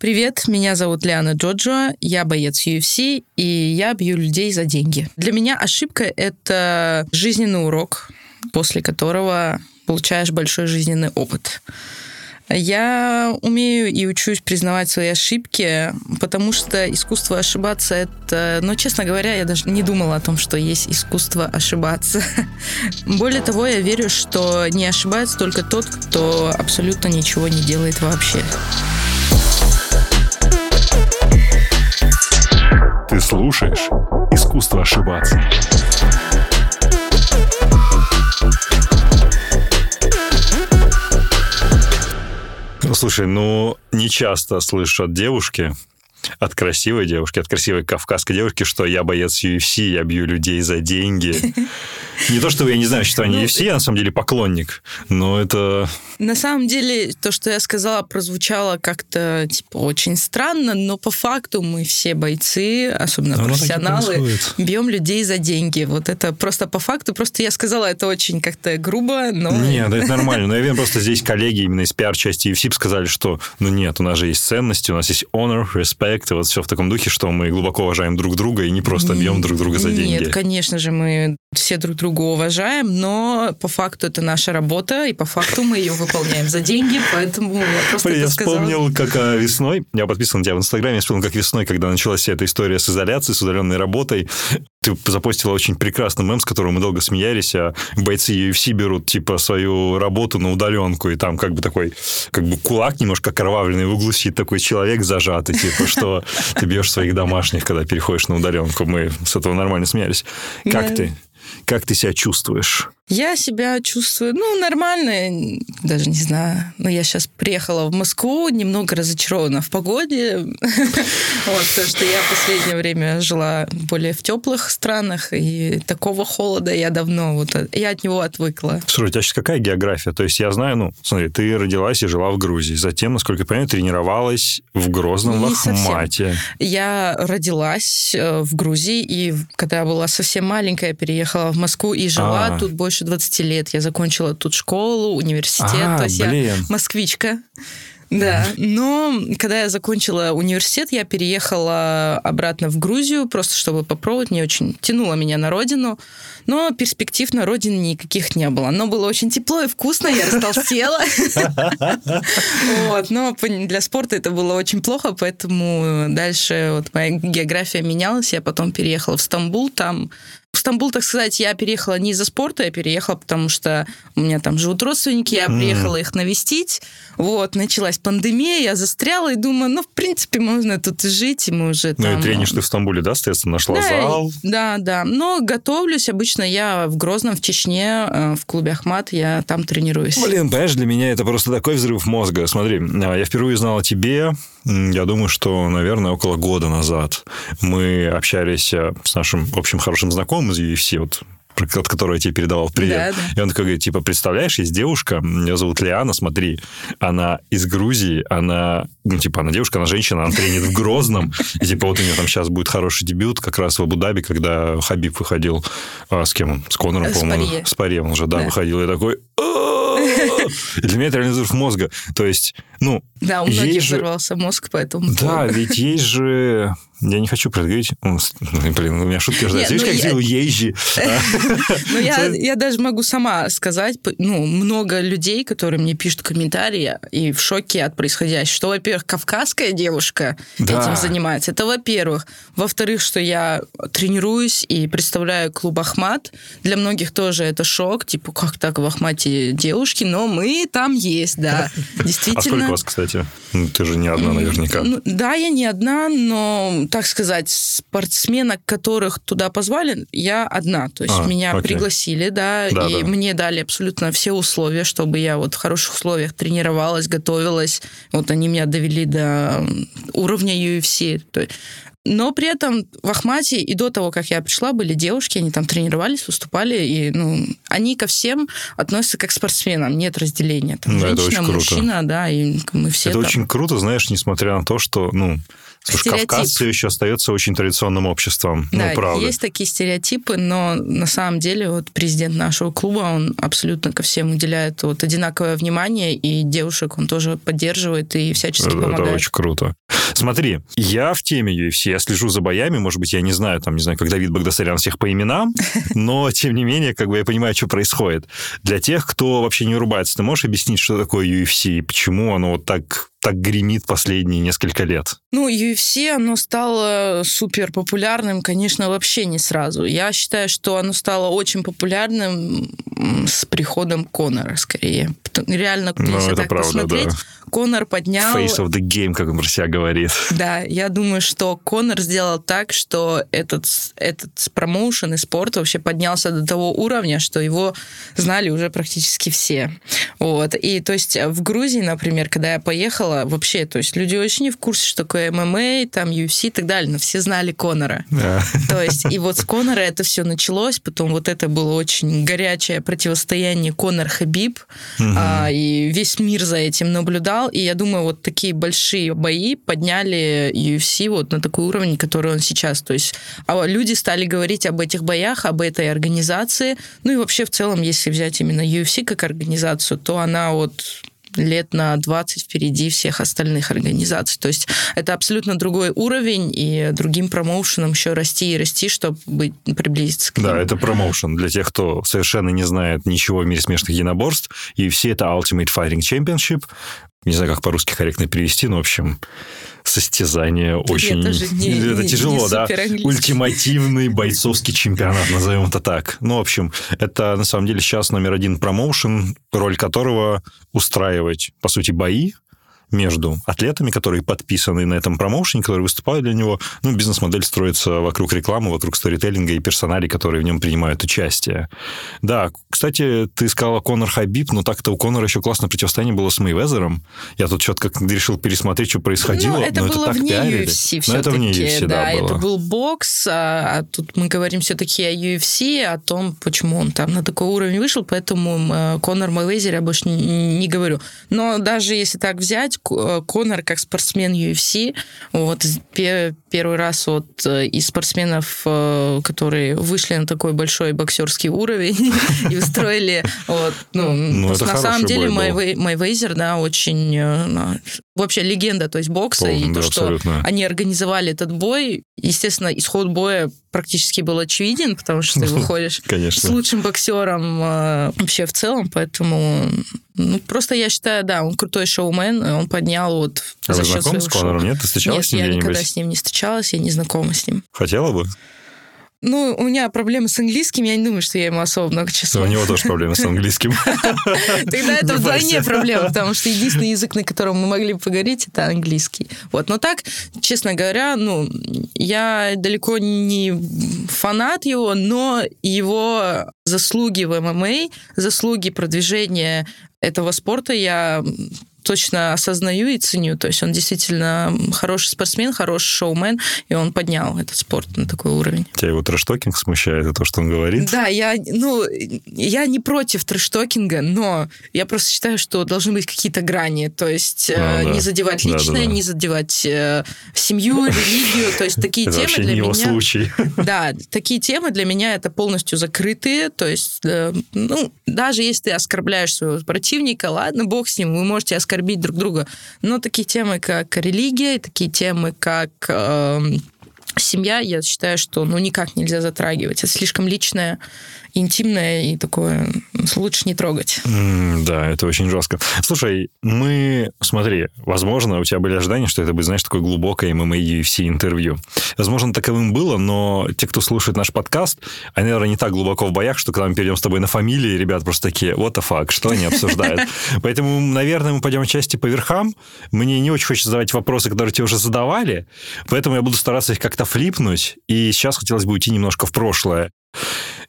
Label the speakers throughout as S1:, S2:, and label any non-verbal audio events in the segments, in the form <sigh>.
S1: Привет, меня зовут Лиана Джоджо, я боец UFC, и я бью людей за деньги. Для меня ошибка — это жизненный урок, после которого получаешь большой жизненный опыт. Я умею и учусь признавать свои ошибки, потому что искусство ошибаться это... Ну, честно говоря, я даже не думала о том, что есть искусство ошибаться. <laughs> Более того, я верю, что не ошибается только тот, кто абсолютно ничего не делает вообще.
S2: Слушаешь «Искусство ошибаться». Слушай, ну, не часто слышу от девушки, от красивой девушки, от красивой кавказской девушки, что я боец UFC, я бью людей за деньги. Не то, что я не знаю, что они ну, UFC, я на самом деле поклонник, но это...
S1: На самом деле, то, что я сказала, прозвучало как-то, типа, очень странно, но по факту мы все бойцы, особенно Оно профессионалы, бьем людей за деньги. Вот это просто по факту. Просто я сказала это очень как-то грубо, но...
S2: Нет, <laughs> это нормально. Но я верю, просто здесь коллеги именно из пиар-части UFC сказали, что, ну нет, у нас же есть ценности, у нас есть honor, respect, и вот все в таком духе, что мы глубоко уважаем друг друга и не просто бьем друг друга за деньги.
S1: Нет, конечно же, мы все друг друга уважаем, но по факту это наша работа, и по факту мы ее выполняем за деньги, поэтому я просто
S2: Я
S1: вспомнил,
S2: как а, весной, я подписан на тебя в Инстаграме, я вспомнил, как весной, когда началась вся эта история с изоляцией, с удаленной работой, ты запостила очень прекрасный мем, с которым мы долго смеялись, а бойцы UFC берут, типа, свою работу на удаленку, и там как бы такой, как бы кулак немножко окровавленный, в углу сидит такой человек зажатый, типа, что ты бьешь своих домашних, когда переходишь на удаленку. Мы с этого нормально смеялись. Как ты? Как ты себя чувствуешь?
S1: Я себя чувствую, ну, нормально, даже не знаю. Но я сейчас приехала в Москву, немного разочарована в погоде. <laughs> Вот, потому что я в последнее время жила более в теплых странах, и такого холода я давно, вот, я от него отвыкла.
S2: Слушай, у тебя сейчас какая география? То есть я знаю, ну, смотри, ты родилась и жила в Грузии. Затем, насколько я понимаю, тренировалась в Грозном, в Ахмате.
S1: Я родилась э, в Грузии, и когда я была совсем маленькая, переехала в Москву и жила а. тут больше больше 20 лет. Я закончила тут школу, университет. А, то есть блин. я москвичка. Да, но когда я закончила университет, я переехала обратно в Грузию, просто чтобы попробовать. Мне очень тянуло меня на родину, но перспектив на родине никаких не было. Но было очень тепло и вкусно, я растолстела. Вот, но для спорта это было очень плохо, поэтому дальше вот моя география менялась. Я потом переехала в Стамбул, там в Стамбул, так сказать, я переехала не из-за спорта, я переехала, потому что у меня там живут родственники, я приехала их навестить. Вот, началась пандемия, я застряла и думаю, ну, в принципе, можно тут жить, и мы уже там...
S2: Ну, и тренишь ты в Стамбуле, да, соответственно, нашла да, зал?
S1: Да, да, но готовлюсь, обычно я в Грозном, в Чечне, э, в клубе Ахмат, я там тренируюсь.
S2: Блин, понимаешь, для меня это просто такой взрыв мозга. Смотри, а, я впервые знал о тебе, я думаю, что, наверное, около года назад мы общались э, с нашим общим хорошим знакомым из UFC, вот от которой я тебе передавал привет. Да, да. И он такой говорит, типа, представляешь, есть девушка, ее зовут Лиана, смотри, она из Грузии, она, ну, типа, она девушка, она женщина, она тренит в Грозном, и, типа, вот у нее там сейчас будет хороший дебют как раз в Абу-Даби, когда Хабиб выходил, а, с кем он? С Конором, по-моему. С Паре он уже, да, выходил, и такой, <laughs> и <laughs> для меня это реально взрыв мозга. То есть, ну...
S1: Да, у многих взорвался мозг, поэтому...
S2: Да, ведь есть же я не хочу про это говорить. Блин, у меня шутки рождаются. Видишь, ну, как я... сделал езжи. <laughs>
S1: Ну, я, даже могу сама сказать, ну, много людей, которые мне пишут комментарии и в шоке от происходящего. Что, во-первых, кавказская девушка этим занимается. Это во-первых. Во-вторых, что я тренируюсь и представляю клуб Ахмат. Для многих тоже это шок. Типа, как так в Ахмате девушки? Но мы там есть, да. Действительно. А
S2: сколько вас, кстати? Ну, ты же не одна наверняка. Ну,
S1: да, я не одна, но так сказать, спортсменок, которых туда позвали, я одна. То есть а, меня окей. пригласили, да, да и да. мне дали абсолютно все условия, чтобы я вот в хороших условиях тренировалась, готовилась. Вот они меня довели до уровня UFC. Но при этом в Ахмате и до того, как я пришла, были девушки, они там тренировались, выступали, и ну, они ко всем относятся как к спортсменам, нет разделения. Там, да, женщина, мужчина, да, и мы все
S2: Это
S1: там...
S2: очень круто, знаешь, несмотря на то, что, ну, Слушай, Кавказ все еще остается очень традиционным обществом. Ну, да, ну, правда.
S1: есть такие стереотипы, но на самом деле вот президент нашего клуба, он абсолютно ко всем уделяет вот одинаковое внимание, и девушек он тоже поддерживает и всячески это, помогает.
S2: Это очень круто. Смотри, я в теме UFC, я слежу за боями, может быть, я не знаю, там, не знаю, как Давид Багдасарян всех по именам, <laughs> но, тем не менее, как бы я понимаю, что происходит. Для тех, кто вообще не рубается, ты можешь объяснить, что такое UFC и почему оно вот так так гремит последние несколько лет?
S1: Ну, UFC, оно стало супер популярным, конечно, вообще не сразу. Я считаю, что оно стало очень популярным с приходом Конора, скорее. Реально, ну, если так правда, посмотреть, да. Конор поднял...
S2: Face of the game, как он про себя говорит.
S1: Да, я думаю, что Конор сделал так, что этот, этот промоушен и спорт вообще поднялся до того уровня, что его знали уже практически все. Вот. И то есть в Грузии, например, когда я поехала, вообще, то есть люди очень не в курсе, что такое ММА, там UFC и так далее, но все знали Конора. Да. То есть и вот с Конора это все началось, потом вот это было очень горячее противостояние Конор-Хабиб, угу. а, и весь мир за этим наблюдал, и я думаю, вот такие большие бои подняли UFC вот на такой уровень, который он сейчас. То есть а люди стали говорить об этих боях, об этой организации, ну и вообще в целом, если взять именно UFC как организацию, то она вот лет на 20 впереди всех остальных организаций. То есть это абсолютно другой уровень, и другим промоушенам еще расти и расти, чтобы быть, приблизиться к
S2: ним. Да, это промоушен для тех, кто совершенно не знает ничего в мире смешных единоборств. И все это Ultimate Fighting Championship. Не знаю, как по-русски корректно перевести, но, в общем, состязание очень... <laughs> Это, не, это тяжело, не да? Ультимативный бойцовский чемпионат, назовем это так. Ну, в общем, это на самом деле сейчас номер один промоушен, роль которого устраивать, по сути, бои, между атлетами, которые подписаны на этом промоушене, которые выступают для него. Ну, бизнес-модель строится вокруг рекламы, вокруг сторителлинга и персоналей, которые в нем принимают участие. Да, кстати, ты сказала Конор Хабиб, но так-то у Конора еще классное противостояние было с Мейвезером. Я тут как решил пересмотреть, что происходило. Ну,
S1: это
S2: но
S1: было
S2: это
S1: вне пиарили. UFC но это вне UFC, да, да было. это был бокс, а, а тут мы говорим все-таки о UFC, о том, почему он там на такой уровень вышел, поэтому э, Конор Мейвезер я больше не, не говорю. Но даже если так взять, Конор как спортсмен UFC, вот первый раз вот э, из спортсменов, э, которые вышли на такой большой боксерский уровень <laughs> и устроили, вот, ну, ну на самом деле Майвейзер, да, очень вообще легенда, то есть бокса, и то, что они организовали этот бой, естественно, исход боя практически был очевиден, потому что ты <laughs> выходишь с лучшим боксером вообще в целом, поэтому ну, просто я считаю, да, он крутой шоумен, он поднял вот
S2: а за счет знакомы с Конором? Нет, ты встречалась
S1: Нет,
S2: с ним
S1: я никогда с ним не встречалась, я не знакома с ним.
S2: Хотела бы?
S1: Ну, у меня проблемы с английским, я не думаю, что я ему особо много часов.
S2: У него тоже проблемы с английским. <laughs>
S1: Тогда это вдвойне проблема, потому что единственный язык, на котором мы могли бы поговорить, это английский. Вот, но так, честно говоря, ну, я далеко не фанат его, но его заслуги в ММА, заслуги продвижения этого спорта я точно осознаю и ценю. То есть он действительно хороший спортсмен, хороший шоумен, и он поднял этот спорт на такой уровень.
S2: Тебя его трэштокинг смущает, и то, что он говорит?
S1: Да, я, ну, я не против трэштокинга, но я просто считаю, что должны быть какие-то грани. То есть а, э, да. не задевать личное, да, да, да. не задевать э, семью, религию. То есть такие
S2: это
S1: темы для меня...
S2: случай. <laughs>
S1: Да, такие темы для меня это полностью закрытые. То есть, э, ну, даже если ты оскорбляешь своего противника, ладно, бог с ним, вы можете оскорбить оскорбить друг друга. Но такие темы, как религия, такие темы, как э, семья, я считаю, что ну, никак нельзя затрагивать. Это слишком личное интимное и такое лучше не трогать.
S2: Mm, да, это очень жестко. Слушай, мы, смотри, возможно, у тебя были ожидания, что это будет, знаешь, такое глубокое ММА UFC интервью. Возможно, таковым было, но те, кто слушает наш подкаст, они, наверное, не так глубоко в боях, что когда мы перейдем с тобой на фамилии, ребят просто такие, what the fuck, что они обсуждают? <laughs> Поэтому, наверное, мы пойдем части по верхам. Мне не очень хочется задавать вопросы, которые тебе уже задавали, поэтому я буду стараться их как-то флипнуть. И сейчас хотелось бы уйти немножко в прошлое.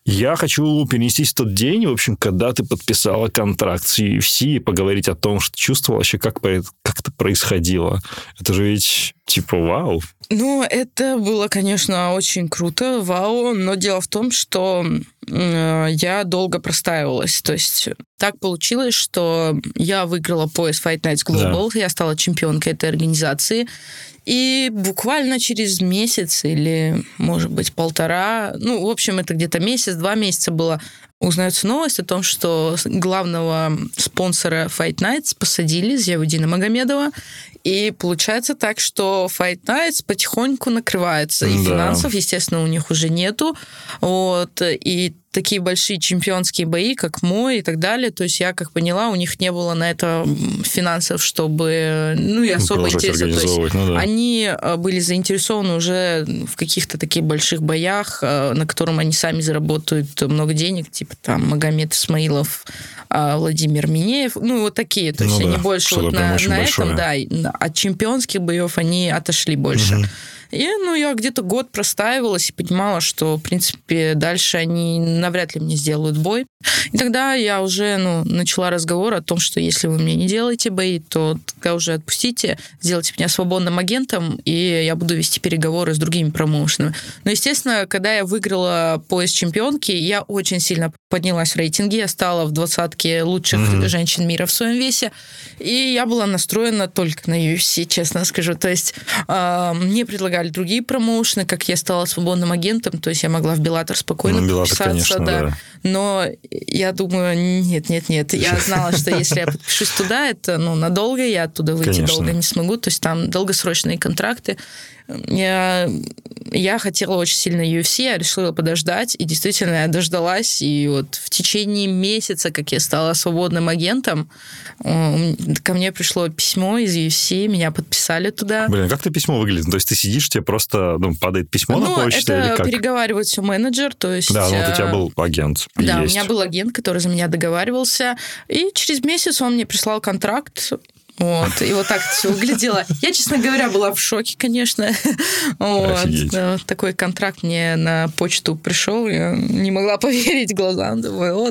S2: Я хочу перенестись в тот день, в общем, когда ты подписала контракт с UFC и поговорить о том, что чувствовала вообще, как, как это происходило. Это же ведь типа вау.
S1: Ну, это было, конечно, очень круто, вау, но дело в том, что э, я долго простаивалась. То есть так получилось, что я выиграла пояс Fight Nights Global, да. я стала чемпионкой этой организации, и буквально через месяц или, может быть, полтора, ну, в общем, это где-то месяц, два месяца было, узнается новость о том, что главного спонсора Fight Nights посадили, Зиаудина Магомедова, и получается так, что Fight Nights потихоньку накрывается, и да. финансов, естественно, у них уже нету, вот, и такие большие чемпионские бои, как мой и так далее. То есть я, как поняла, у них не было на это финансов, чтобы, ну, и особо интересно. То есть ну, да. они э, были заинтересованы уже в каких-то таких больших боях, э, на котором они сами заработают много денег, типа там Магомед Исмаилов, э, Владимир Минеев, ну, вот такие. То есть ну, они да. больше вот на, на этом, да, от чемпионских боев они отошли больше. Угу. И, ну, я где-то год простаивалась и понимала, что, в принципе, дальше они навряд ли мне сделают бой. И тогда я уже, ну, начала разговор о том, что если вы мне не делаете бои, то тогда уже отпустите, сделайте меня свободным агентом, и я буду вести переговоры с другими промоушенами. Но, естественно, когда я выиграла пояс чемпионки, я очень сильно поднялась в рейтинге, я стала в двадцатке лучших mm-hmm. женщин мира в своем весе, и я была настроена только на UFC, честно скажу. То есть э, мне предлагали другие промоушены, как я стала свободным агентом, то есть я могла в Беллатор спокойно ну, подписаться, конечно, да. да. Но я думаю, нет, нет, нет. Я знала, что если я подпишусь туда, это ну, надолго, я оттуда выйти конечно. долго не смогу. То есть там долгосрочные контракты. Я, я хотела очень сильно UFC, я решила подождать, и действительно я дождалась, и вот в течение месяца, как я стала свободным агентом, ко мне пришло письмо из UFC, меня подписали туда.
S2: Блин, как это письмо выглядит? То есть ты сидишь, тебе просто ну, падает письмо ну, на почту
S1: это
S2: или как?
S1: переговаривает все менеджер, то есть...
S2: Да, ну вот у тебя э, был агент.
S1: Да, есть. у меня был агент, который за меня договаривался, и через месяц он мне прислал контракт, вот, и вот так это все выглядело. Я, честно говоря, была в шоке, конечно. <laughs> Вот. Такой контракт мне на почту пришел, я не могла <laughs> поверить глазам. Думаю, о,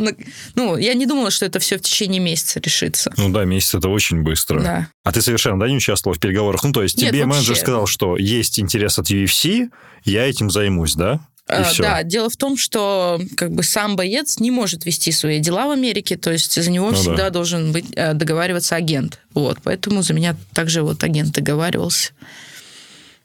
S1: ну, я не думала, что это все в течение месяца решится.
S2: Ну да, месяц это очень быстро. Да. А ты совершенно, да, не участвовала в переговорах? Ну, то есть Нет, тебе вообще. менеджер сказал, что есть интерес от UFC, я этим займусь, да?
S1: А, да, дело в том, что как бы сам боец не может вести свои дела в Америке, то есть за него ну, всегда да. должен быть э, договариваться агент. Вот, поэтому за меня также вот агент договаривался.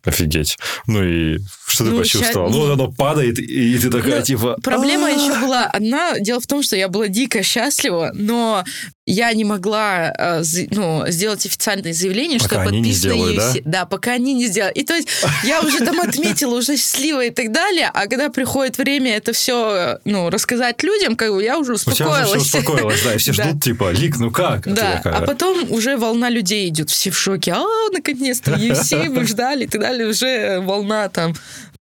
S2: Офигеть. Ну и что ты ну, почувствовал? Сейчас... Ну, оно падает, и ты такая, ну, типа...
S1: Проблема еще была одна. Дело в том, что я была дико счастлива, но я не могла э, ну, сделать официальное заявление, пока что
S2: UFC. Да?
S1: да, пока они не сделали. И то есть я уже там отметила, уже счастливая и так далее, а когда приходит время это все ну, рассказать людям, как бы я уже успокоилась. У
S2: тебя успокоилась, да, и все <laughs> ждут, типа, Лик, ну как?
S1: Да, а потом уже волна людей идет, все в шоке. А, наконец-то, UFC, <laughs> мы ждали и так далее. Уже волна там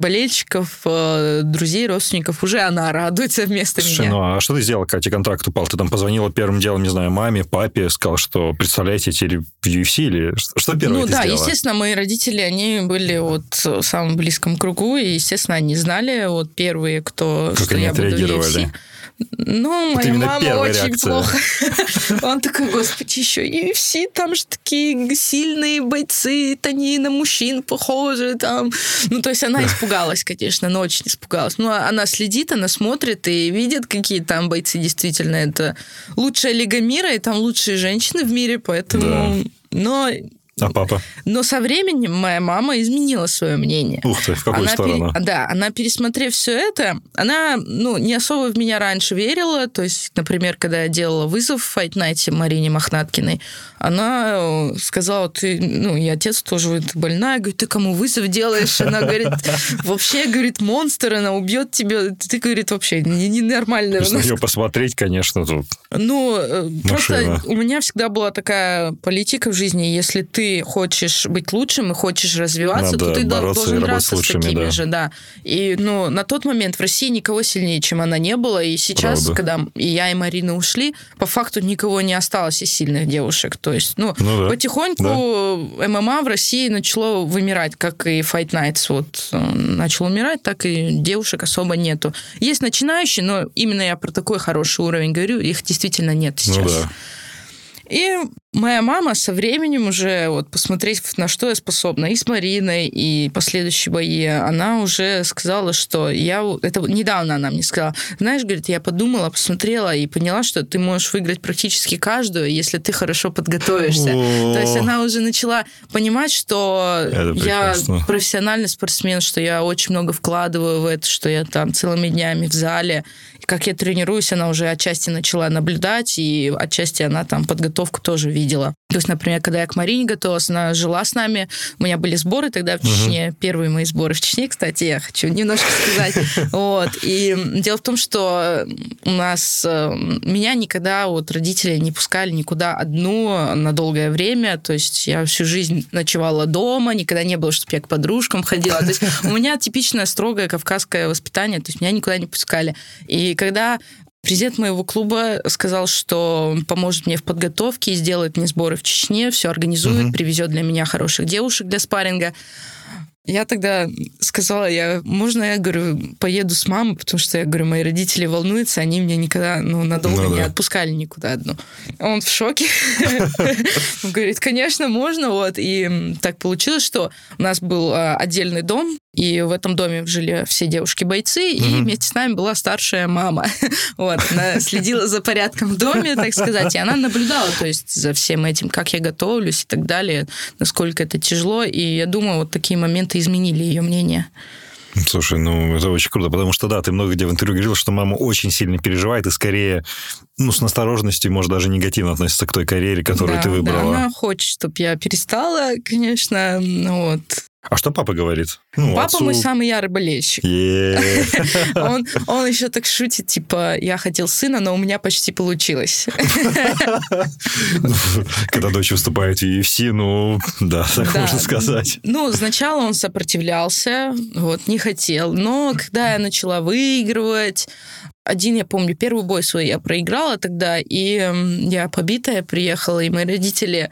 S1: болельщиков, э, друзей, родственников, уже она радуется вместо Слушай, меня.
S2: ну а что ты сделала, когда тебе контракт упал? Ты там позвонила первым делом, не знаю, маме, папе, сказал, что представляете теперь в UFC или что первое
S1: Ну да,
S2: сделала?
S1: естественно, мои родители, они были вот в самом близком кругу, и, естественно, они знали, вот первые, кто,
S2: как
S1: что
S2: они
S1: я буду в
S2: UFC.
S1: Ну, моя мама очень реакция. плохо. <laughs> Он такой, господи, еще и все там же такие сильные бойцы, это они на мужчин похожи там. Ну, то есть она <laughs> испугалась, конечно, но очень испугалась. Ну, она следит, она смотрит и видит, какие там бойцы действительно. Это лучшая лига мира, и там лучшие женщины в мире, поэтому... Да. Но
S2: а папа?
S1: Но со временем моя мама изменила свое мнение.
S2: Ух ты, в какую
S1: она
S2: сторону?
S1: Пере... Да, она, пересмотрев все это, она ну, не особо в меня раньше верила. То есть, например, когда я делала вызов в Fight Night Марине Мохнаткиной, она э, сказала, ты, ну, и отец тоже ты больная, говорит, ты кому вызов делаешь? Она говорит, вообще, говорит, монстр, она убьет тебя. Ты, говорит, вообще ненормальная. Не
S2: на нее посмотреть, конечно, тут
S1: Ну, э, Машина. просто у меня всегда была такая политика в жизни, если ты хочешь быть лучшим и хочешь развиваться, Надо то ты должен драться с такими да. же, да. И ну, на тот момент в России никого сильнее, чем она не было. И сейчас, Правда. когда и я, и Марина ушли, по факту никого не осталось из сильных девушек. То есть, ну, ну да. потихоньку да. ММА в России начало вымирать, как и Fight Nights вот э, начал умирать, так и девушек особо нету. Есть начинающие, но именно я про такой хороший уровень говорю, их действительно нет ну сейчас. Ну да. И моя мама со временем уже, вот посмотреть, на что я способна, и с Мариной, и последующие бои, она уже сказала, что я... Это недавно она мне сказала. Знаешь, говорит, я подумала, посмотрела и поняла, что ты можешь выиграть практически каждую, если ты хорошо подготовишься. То есть она уже начала понимать, что я профессиональный спортсмен, что я очень много вкладываю в это, что я там целыми днями в зале, как я тренируюсь, она уже отчасти начала наблюдать, и отчасти она там подготовку тоже видела. То есть, например, когда я к Марине готовилась, она жила с нами, у меня были сборы тогда в Чечне, угу. первые мои сборы в Чечне, кстати, я хочу немножко сказать. <laughs> Вот. И дело в том, что у нас э, меня никогда вот родители не пускали никуда одну на долгое время, то есть я всю жизнь ночевала дома, никогда не было, чтобы я к подружкам ходила. То есть у меня типичное строгое кавказское воспитание, то есть меня никуда не пускали. И когда Президент моего клуба сказал, что поможет мне в подготовке сделает мне сборы в Чечне, все организует, угу. привезет для меня хороших девушек для спарринга. Я тогда сказала, я, можно я, говорю, поеду с мамой, потому что, я говорю, мои родители волнуются, они меня никогда, ну, надолго ну, не да. отпускали никуда одну. Он в шоке. Он <laughs> говорит, конечно, можно, вот. И так получилось, что у нас был а, отдельный дом, и в этом доме жили все девушки-бойцы, и вместе с нами была старшая мама. <laughs> вот, она следила за порядком в доме, так сказать, и она наблюдала, то есть, за всем этим, как я готовлюсь и так далее, насколько это тяжело, и я думаю, вот такие моменты изменили ее мнение.
S2: Слушай, ну это очень круто, потому что да, ты много где в интервью говорил, что мама очень сильно переживает и скорее, ну, с настороженностью, может, даже негативно относится к той карьере, которую да, ты выбрала.
S1: Да, она хочет, чтобы я перестала, конечно, вот.
S2: А что папа говорит?
S1: Ну, папа отцу... мой самый ярый болельщик. <laughs> он, он еще так шутит, типа, я хотел сына, но у меня почти получилось. <laughs>
S2: Когда дочь выступает в UFC, ну, да, <laughs> так можно сказать.
S1: Ну, сначала он сопротивлялся, вот, не хотел. Но когда я начала выигрывать, один, я помню, первый бой свой я проиграла тогда, и я побитая приехала, и мои родители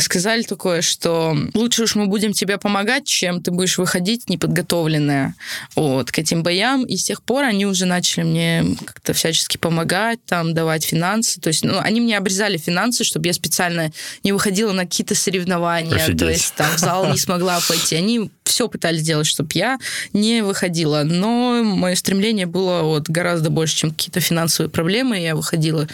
S1: сказали такое, что лучше уж мы будем тебе помогать, чем ты будешь выходить неподготовленная вот, к этим боям. И с тех пор они уже начали мне как-то всячески помогать, там, давать финансы. То есть, ну, они мне обрезали финансы, чтобы я специально не выходила на какие-то соревнования. Офигеть. То есть, там, в зал не смогла пойти. Они все пытались сделать, чтобы я не выходила. Но мое стремление было вот гораздо больше, чем какие-то финансовые проблемы. Я выходила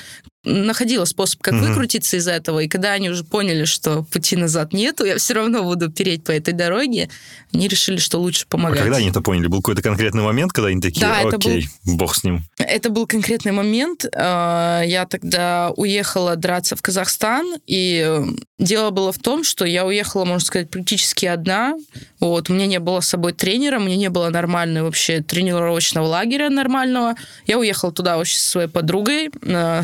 S1: находила способ, как угу. выкрутиться из этого. И когда они уже поняли, что пути назад нету, я все равно буду переть по этой дороге, они решили, что лучше помогать.
S2: А когда они это поняли? Был какой-то конкретный момент, когда они такие, да, окей, был... бог с ним?
S1: Это был конкретный момент. А, я тогда уехала драться в Казахстан, и дело было в том, что я уехала, можно сказать, практически одна. Вот, у меня не было с собой тренера, у меня не было нормального вообще тренировочного лагеря нормального. Я уехала туда вообще со своей подругой на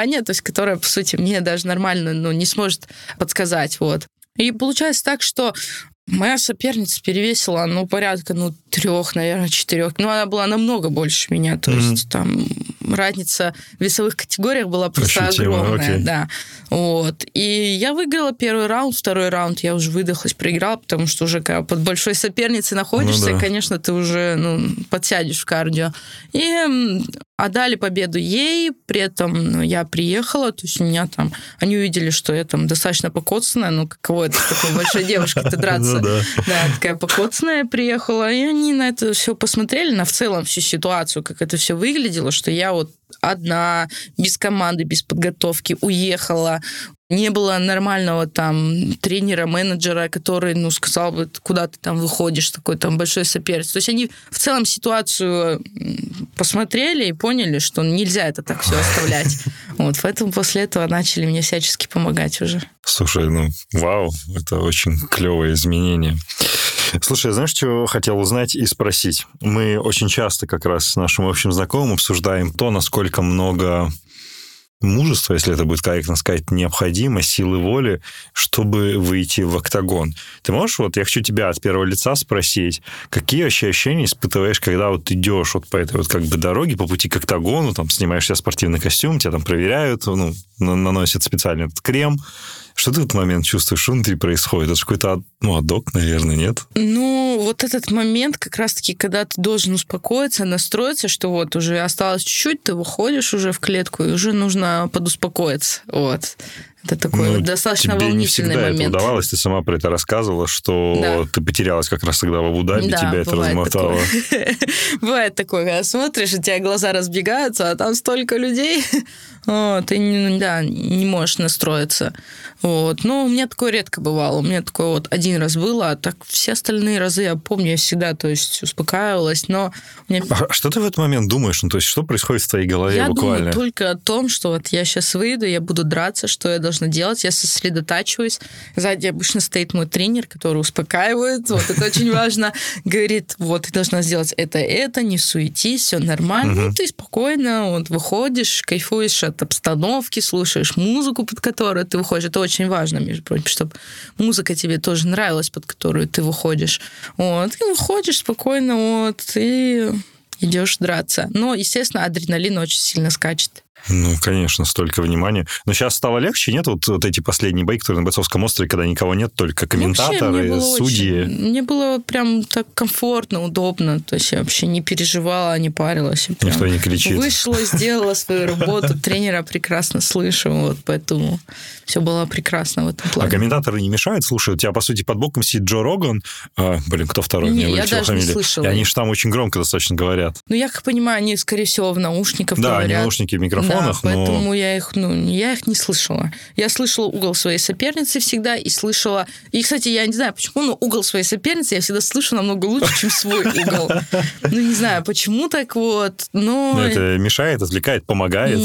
S1: соревнования, то есть которая, по сути, мне даже нормально ну, не сможет подсказать. Вот. И получается так, что Моя соперница перевесила, ну, порядка, ну, трех, наверное, четырех. Ну, она была намного больше меня. То mm-hmm. есть там разница в весовых категориях была просто Ощутимо, огромная. Окей. Да. Вот. И я выиграла первый раунд, второй раунд я уже выдохлась, проиграла, потому что уже когда под большой соперницей находишься, ну, да. конечно, ты уже ну, подсядешь в кардио. И отдали победу ей, при этом ну, я приехала, то есть у меня там, они увидели, что я там достаточно покоцанная, ну, каково это такой большой <laughs> драться. Ну да, такая покоцанная приехала, и они на это все посмотрели, на в целом всю ситуацию, как это все выглядело, что я вот одна, без команды, без подготовки, уехала, не было нормального там тренера, менеджера, который, ну, сказал бы, куда ты там выходишь, такой там большой соперец. То есть они в целом ситуацию посмотрели и поняли, что нельзя это так все оставлять. Вот, поэтому после этого начали мне всячески помогать уже.
S2: Слушай, ну, вау, это очень клевое изменение. Слушай, знаешь, что хотел узнать и спросить? Мы очень часто как раз с нашим общим знакомым обсуждаем то, насколько много мужества, если это будет корректно сказать, необходимо, силы воли, чтобы выйти в октагон. Ты можешь, вот я хочу тебя от первого лица спросить, какие вообще ощущения испытываешь, когда вот идешь вот по этой вот как бы дороге, по пути к октагону, там снимаешь себе спортивный костюм, тебя там проверяют, ну, наносят специальный этот крем, что ты в этот момент чувствуешь, что внутри происходит? Это же какой-то, ну, адок, наверное, нет?
S1: Ну, вот этот момент как раз-таки, когда ты должен успокоиться, настроиться, что вот уже осталось чуть-чуть, ты выходишь уже в клетку, и уже нужно подуспокоиться. Вот. Это такой ну, достаточно
S2: тебе
S1: волнительный
S2: не всегда
S1: момент.
S2: это удавалось, ты сама про это рассказывала, что да. ты потерялась как раз тогда в Абу-Даби, да, тебя это размотало. <laughs>
S1: Бывает такое, когда смотришь, у тебя глаза разбегаются, а там столько людей, ты да, не можешь настроиться. Вот. Но у меня такое редко бывало. У меня такое вот один раз было, а так все остальные разы я помню, я всегда, то есть, успокаивалась, но...
S2: Меня... А что ты в этот момент думаешь? Ну, то есть, что происходит в твоей голове
S1: я
S2: буквально?
S1: Я думаю только о том, что вот я сейчас выйду, я буду драться, что я должна делать, я сосредотачиваюсь. Сзади обычно стоит мой тренер, который успокаивает, вот это очень <laughs> важно, говорит, вот, ты должна сделать это, это, не суетись, все нормально, ну, ты спокойно вот выходишь, кайфуешь от обстановки, слушаешь музыку, под которую ты выходишь, это очень важно, между прочим, чтобы музыка тебе тоже нравилась, под которую ты выходишь. Вот, и выходишь спокойно, вот, и идешь драться. Но, естественно, адреналин очень сильно скачет.
S2: Ну, конечно, столько внимания. Но сейчас стало легче, нет? Вот, вот эти последние бои, которые на Бойцовском острове, когда никого нет, только комментаторы, вообще, судьи.
S1: Очень, мне было прям так комфортно, удобно. То есть я вообще не переживала, не парилась.
S2: Никто не кричит.
S1: Вышла, сделала свою работу, тренера прекрасно слышу, вот поэтому все было прекрасно в этом а плане.
S2: А комментаторы не мешают? Слушай, у тебя, по сути, под боком сидит Джо Роган. А, блин, кто второй?
S1: Не, я даже фамилию. не слышала.
S2: И они же там очень громко достаточно говорят.
S1: Ну, я как понимаю, они, скорее всего, в наушниках
S2: да,
S1: говорят.
S2: Да, наушники, микрофон телефонах,
S1: да, но... поэтому я их, ну, я их не слышала. Я слышала угол своей соперницы всегда и слышала... И, кстати, я не знаю, почему, но угол своей соперницы я всегда слышу намного лучше, чем свой угол. Ну, не знаю, почему так вот, но...
S2: Но это мешает, отвлекает, помогает?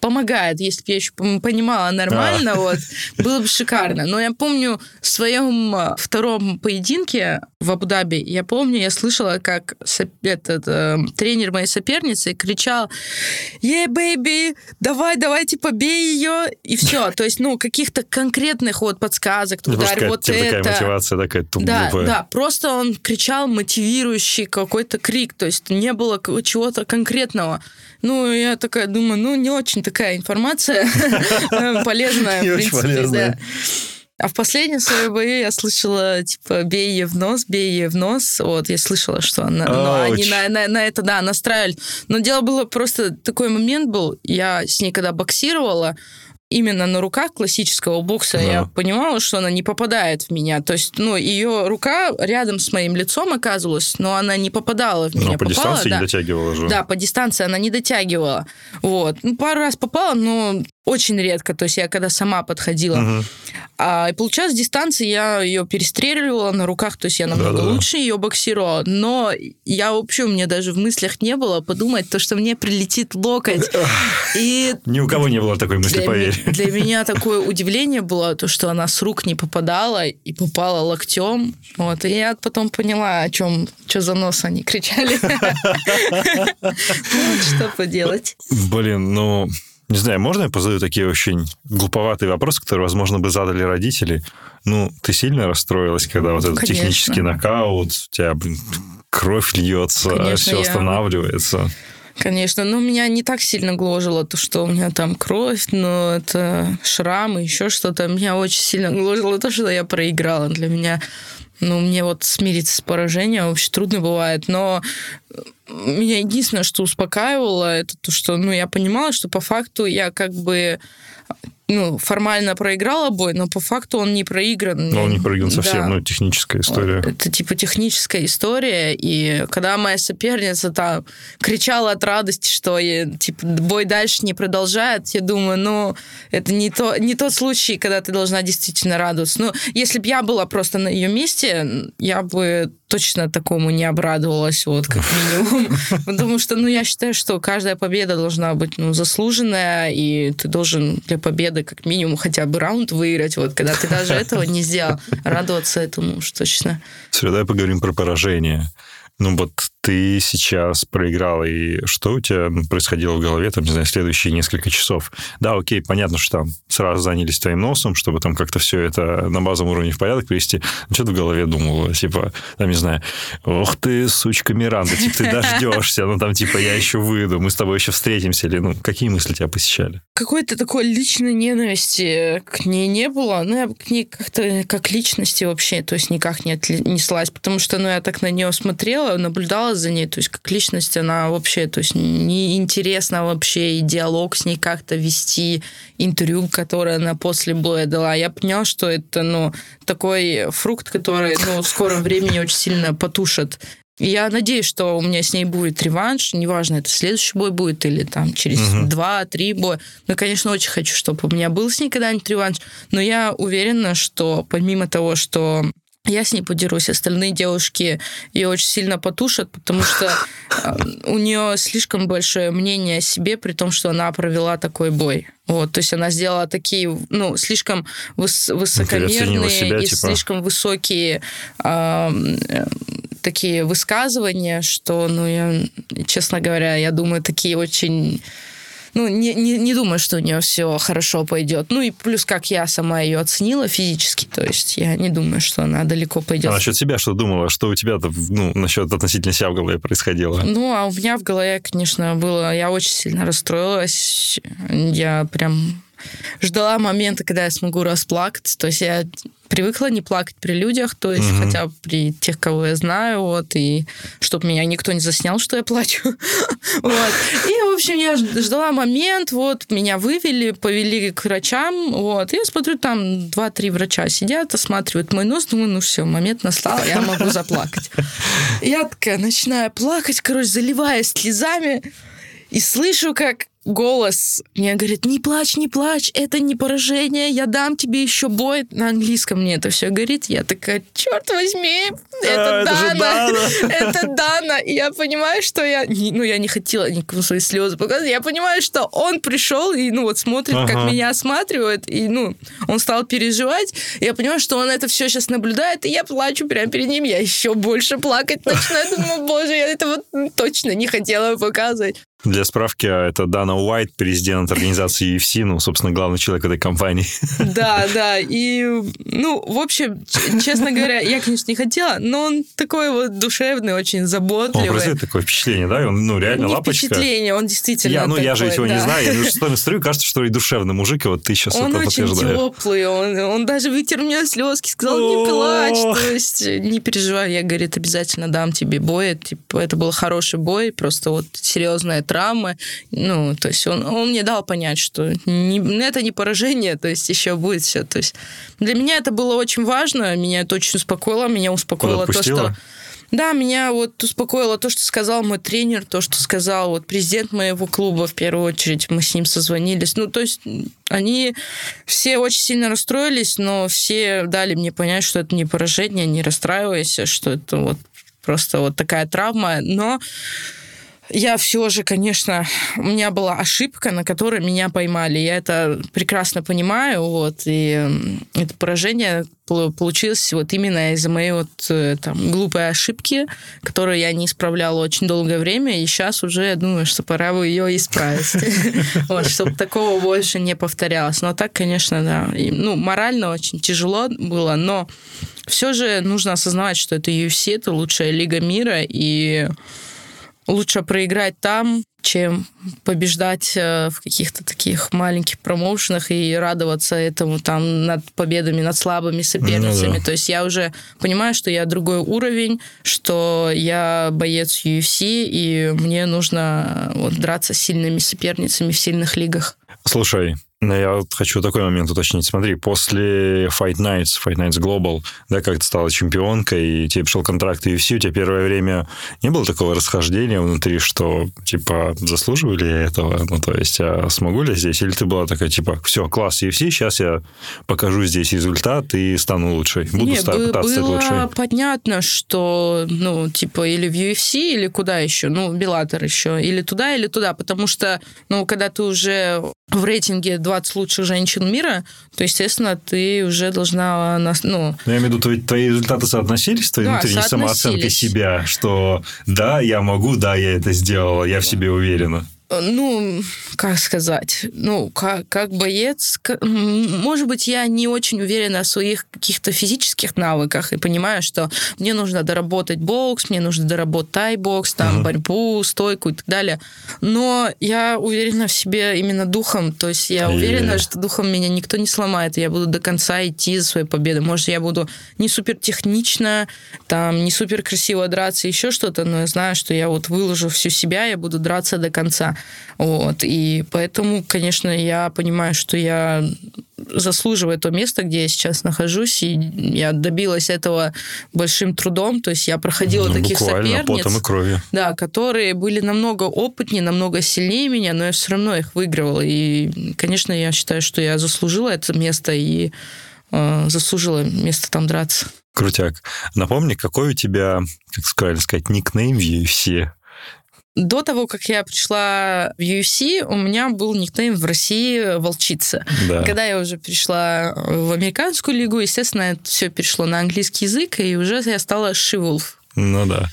S1: Помогает, если бы я еще понимала нормально, а. вот, было бы шикарно. Но я помню в своем а, втором поединке в Абу-Даби, я помню, я слышала, как этот э, тренер моей соперницы кричал «Ей, бэйби, давай, давай, типа, бей ее!» И все. То есть, ну, каких-то конкретных вот подсказок,
S2: ударь вот это. такая мотивация такая
S1: Да, да, просто он кричал мотивирующий какой-то крик, то есть не было чего-то конкретного. Ну, я такая думаю, ну, не очень такая информация <laughs> полезная, в принципе, да. А в последнем своем бою я слышала, типа, бей ей в нос, бей ей в нос. Вот, я слышала, что она, ну, они на, на, на это, да, настраивали. Но дело было просто, такой момент был, я с ней когда боксировала, именно на руках классического бокса да. я понимала, что она не попадает в меня. То есть, ну, ее рука рядом с моим лицом оказывалась, но она не попадала в меня.
S2: Но по
S1: попала,
S2: дистанции
S1: да.
S2: не дотягивала же.
S1: Да, по дистанции она не дотягивала. Вот. Ну, пару раз попала, но очень редко. То есть я когда сама подходила. Угу. А, и получалось, дистанции я ее перестреливала на руках, то есть я намного Да-да-да. лучше ее боксировала. Но я вообще, у меня даже в мыслях не было подумать, то, что мне прилетит локоть. <laughs>
S2: И Ни у кого не было такой мысли,
S1: для
S2: поверь.
S1: Ми- <laughs> для меня такое удивление было, то, что она с рук не попадала и попала локтем. Вот. И я потом поняла, о чем, что за нос они кричали. <laughs> Что поделать.
S2: Блин, ну... Не знаю, можно я позадаю такие очень глуповатые вопросы, которые, возможно, бы задали родители? Ну, ты сильно расстроилась, когда вот этот Конечно. технический нокаут, у тебя, блин, кровь льется, Конечно, все я... останавливается?
S1: Конечно, но меня не так сильно гложило то, что у меня там кровь, но это шрамы, еще что-то. Меня очень сильно гложило то, что я проиграла. Для меня ну, мне вот смириться с поражением вообще трудно бывает, но меня единственное, что успокаивало, это то, что, ну, я понимала, что по факту я как бы ну, формально проиграла бой, но по факту он не проигран.
S2: Но он не проигран совсем, да. ну, техническая история.
S1: Это типа техническая история, и когда моя соперница там кричала от радости, что типа бой дальше не продолжает, я думаю, ну, это не, то, не тот случай, когда ты должна действительно радоваться. Ну, если бы я была просто на ее месте, я бы точно такому не обрадовалась, вот, как минимум. <laughs> Потому что, ну, я считаю, что каждая победа должна быть, ну, заслуженная, и ты должен для победы как минимум хотя бы раунд выиграть. Вот, когда ты даже <laughs> этого не сделал, радоваться этому уж точно.
S2: Давай поговорим про поражение. Ну вот ты сейчас проиграл, и что у тебя происходило в голове, там, не знаю, следующие несколько часов? Да, окей, понятно, что там сразу занялись твоим носом, чтобы там как-то все это на базовом уровне в порядок привести. Но что ты в голове думала? Типа, там, не знаю, ох ты, сучка Миранда, типа, ты <laughs> дождешься, ну там, типа, я еще выйду, мы с тобой еще встретимся, или, ну, какие мысли тебя посещали?
S1: Какой-то такой личной ненависти к ней не было, ну, я к ней как-то, как личности вообще, то есть никак не отнеслась, потому что, ну, я так на нее смотрела, наблюдала наблюдала за ней, то есть как личность она вообще, то есть неинтересно вообще и диалог с ней как-то вести, интервью, которое она после боя дала. Я поняла, что это, ну, такой фрукт, который, ну, в скором времени очень сильно потушит я надеюсь, что у меня с ней будет реванш. Неважно, это следующий бой будет или там через угу. два-три боя. Но, конечно, очень хочу, чтобы у меня был с ней когда-нибудь реванш. Но я уверена, что помимо того, что я с ней подерусь. Остальные девушки ее очень сильно потушат, потому что э, у нее слишком большое мнение о себе, при том, что она провела такой бой. Вот, то есть она сделала такие, ну, слишком выс- высокомерные себя, и типа. слишком высокие э, такие высказывания, что, ну, я, честно говоря, я думаю, такие очень ну, не, не, не думаю, что у нее все хорошо пойдет. Ну и плюс, как я сама ее оценила физически, то есть я не думаю, что она далеко пойдет.
S2: А насчет себя что думала? Что у тебя-то, ну, насчет относительно себя в голове происходило?
S1: Ну, а у меня в голове, конечно, было... Я очень сильно расстроилась. Я прям ждала момента, когда я смогу расплакаться. То есть я привыкла не плакать при людях, то есть угу. хотя бы при тех, кого я знаю, вот, и чтобы меня никто не заснял, что я плачу. <laughs> вот. И, в общем, я ждала момент, вот, меня вывели, повели к врачам, вот, и я смотрю, там два-три врача сидят, осматривают мой нос, думаю, ну все, момент настал, я могу заплакать. Я такая начинаю плакать, короче, заливаясь слезами, и слышу, как голос мне говорит, не плачь, не плачь, это не поражение, я дам тебе еще бой. На английском мне это все говорит. Я такая, черт возьми, это а, Дана, <laughs> это Дана. И я понимаю, что я, ну, я не хотела никакого свои слезы показывать. Я понимаю, что он пришел и, ну, вот смотрит, ага. как меня осматривает, и, ну, он стал переживать. Я понимаю, что он это все сейчас наблюдает, и я плачу прямо перед ним. Я еще больше плакать начинаю. Думаю, боже, я это вот точно не хотела показывать.
S2: Для справки, это Дана Уайт, президент организации UFC, ну, собственно, главный человек этой компании.
S1: Да, <laughs> да. И, ну, в общем, честно говоря, я, конечно, не хотела, но он такой вот душевный, очень заботливый.
S2: Он производит такое впечатление, да? Он, ну, реально не лапочка.
S1: впечатление, он действительно
S2: я, Ну,
S1: такой,
S2: я же его
S1: да.
S2: не знаю. Я ну, смотрю, кажется, что и душевный мужик, и вот ты сейчас
S1: он
S2: это
S1: очень теплый, он, он даже вытер мне слезки, сказал, не плачь. То есть, не переживай, я, говорит, обязательно дам тебе бой. Типа, это был хороший бой, просто вот серьезная травмы. Ну, то есть он, он мне дал понять, что не, это не поражение, то есть еще будет все. То есть для меня это было очень важно, меня это очень успокоило, меня успокоило то, что... Да, меня вот успокоило то, что сказал мой тренер, то, что сказал вот президент моего клуба в первую очередь. Мы с ним созвонились. Ну, то есть они все очень сильно расстроились, но все дали мне понять, что это не поражение, не расстраивайся, что это вот просто вот такая травма. Но я все же, конечно, у меня была ошибка, на которой меня поймали. Я это прекрасно понимаю, вот, и это поражение получилось вот именно из-за моей вот э, там глупой ошибки, которую я не исправляла очень долгое время, и сейчас уже я думаю, что пора бы ее исправить, <laughs> чтобы такого больше не повторялось. Но так, конечно, да, ну, морально очень тяжело было, но все же нужно осознавать, что это UFC, это лучшая лига мира, и лучше проиграть там, чем побеждать э, в каких-то таких маленьких промоушенах и радоваться этому там над победами над слабыми соперницами. Ну, да. То есть я уже понимаю, что я другой уровень, что я боец UFC, и мне нужно вот, драться с сильными соперницами в сильных лигах.
S2: Слушай, ну, я вот хочу такой момент уточнить. Смотри, после Fight Nights, Fight Nights Global, да, как ты стала чемпионкой, и тебе пришел контракт UFC, у тебя первое время не было такого расхождения внутри, что, типа, заслуживали этого? Ну, то есть, а смогу ли здесь? Или ты была такая, типа, все, класс UFC, сейчас я покажу здесь результат и стану лучшей, буду не, стать, пытаться стать лучшей?
S1: понятно, что, ну, типа, или в UFC, или куда еще? Ну, Беллатор еще. Или туда, или туда. Потому что, ну, когда ты уже в рейтинге 20 лучших женщин мира, то, естественно, ты уже должна... Ну,
S2: ну я имею в виду, твои, твои результаты соотносились с твоей да, внутренней самооценкой себя, что да, я могу, да, я это сделала, я в себе уверена.
S1: Ну, как сказать, ну, как, как боец, как, может быть, я не очень уверена в своих каких-то физических навыках и понимаю, что мне нужно доработать бокс, мне нужно доработать тай-бокс, там, uh-huh. борьбу, стойку и так далее. Но я уверена в себе именно духом, то есть я уверена, yeah. что духом меня никто не сломает, я буду до конца идти за своей победой. Может, я буду не супер технично, там, не супер красиво драться, еще что-то, но я знаю, что я вот выложу всю себя, я буду драться до конца. Вот. И поэтому, конечно, я понимаю, что я заслуживаю то место, где я сейчас нахожусь, и я добилась этого большим трудом, то есть я проходила ну, таких соперниц,
S2: потом и кровью.
S1: да, которые были намного опытнее, намного сильнее меня, но я все равно их выигрывала, и, конечно, я считаю, что я заслужила это место и э, заслужила место там драться.
S2: Крутяк. Напомни, какой у тебя, как сказали сказать, никнейм в UFC?
S1: До того, как я пришла в UFC, у меня был никнейм в России «Волчица». Да. Когда я уже пришла в американскую лигу, естественно, это все перешло на английский язык, и уже я стала «Шивулф».
S2: Ну да.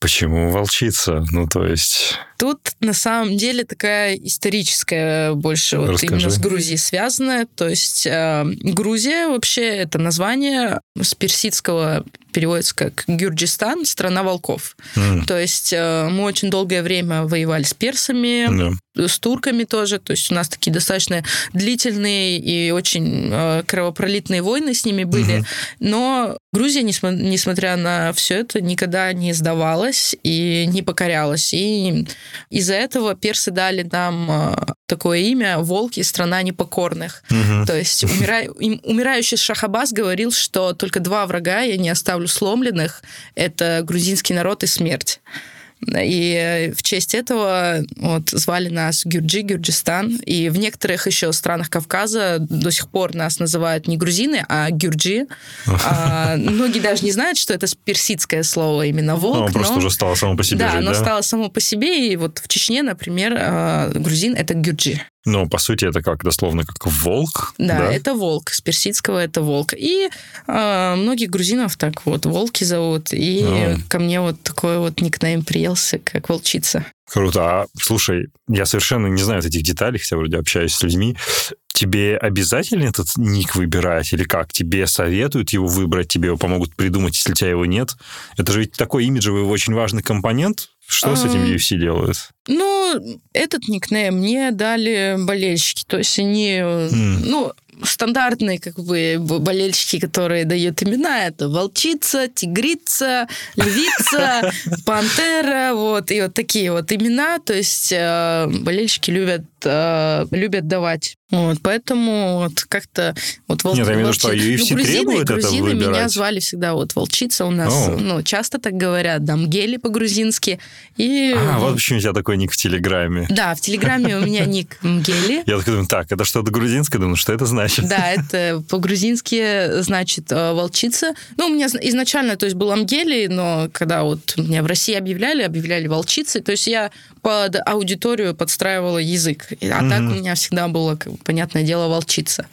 S2: Почему волчица? Ну, то есть...
S1: Тут на самом деле такая историческая больше вот именно с Грузией связанная. То есть э, Грузия вообще это название с персидского переводится как Гюрджистан, страна волков. Mm. То есть э, мы очень долгое время воевали с персами, yeah. С турками тоже. То есть у нас такие достаточно длительные и очень э, кровопролитные войны с ними были. Mm-hmm. Но Грузия, несмотря на все это, никогда не сдавалась и не покорялась. И из-за этого персы дали нам э, такое имя «Волки – страна непокорных». Угу. То есть умира... умирающий Шахабас говорил, что только два врага я не оставлю сломленных – это грузинский народ и смерть. И в честь этого вот, звали нас Гюрджи, Гюрджистан. И в некоторых еще странах Кавказа до сих пор нас называют не грузины, а гюрджи. <laughs> А, многие даже не знают, что это персидское слово именно волк. Ну,
S2: просто но... уже стало само по себе
S1: Да, оно стало само по себе. И вот в Чечне, например, а, грузин — это гюрджи.
S2: Ну, по сути, это как дословно как волк.
S1: Да, да? это волк. С персидского это волк. И э, многих грузинов так вот волки зовут. И а. ко мне вот такой вот никнейм приелся, как волчица.
S2: Круто. А слушай, я совершенно не знаю этих деталей, хотя вроде общаюсь с людьми. Тебе обязательно этот ник выбирать или как? Тебе советуют его выбрать, тебе его помогут придумать, если у тебя его нет? Это же ведь такой имиджевый очень важный компонент что с этим UFC делают?
S1: Ну, этот никнейм мне дали болельщики. То есть они, mm. ну, стандартные как бы болельщики, которые дают имена, это волчица, тигрица, львица, <laughs> пантера, вот, и вот такие вот имена, то есть э, болельщики любят, э, любят давать. Вот, поэтому вот как-то вот
S2: вол... Нет, я имею в виду, что UFC ну, грузины, требует грузины это выбирать.
S1: меня звали всегда вот волчица у нас, О. ну, часто так говорят, дамгели по-грузински. И...
S2: А, вот почему у тебя такой ник в Телеграме.
S1: Да, в Телеграме у меня <laughs> ник Мгели.
S2: Я такой думаю, так, это что-то грузинское? Думаю, что это значит?
S1: Да, это по-грузински значит э, волчица. Ну, у меня изначально, то есть, был Амгели, но когда вот меня в России объявляли, объявляли волчицей, то есть я под аудиторию подстраивала язык. А mm-hmm. так у меня всегда было, понятное дело, волчица.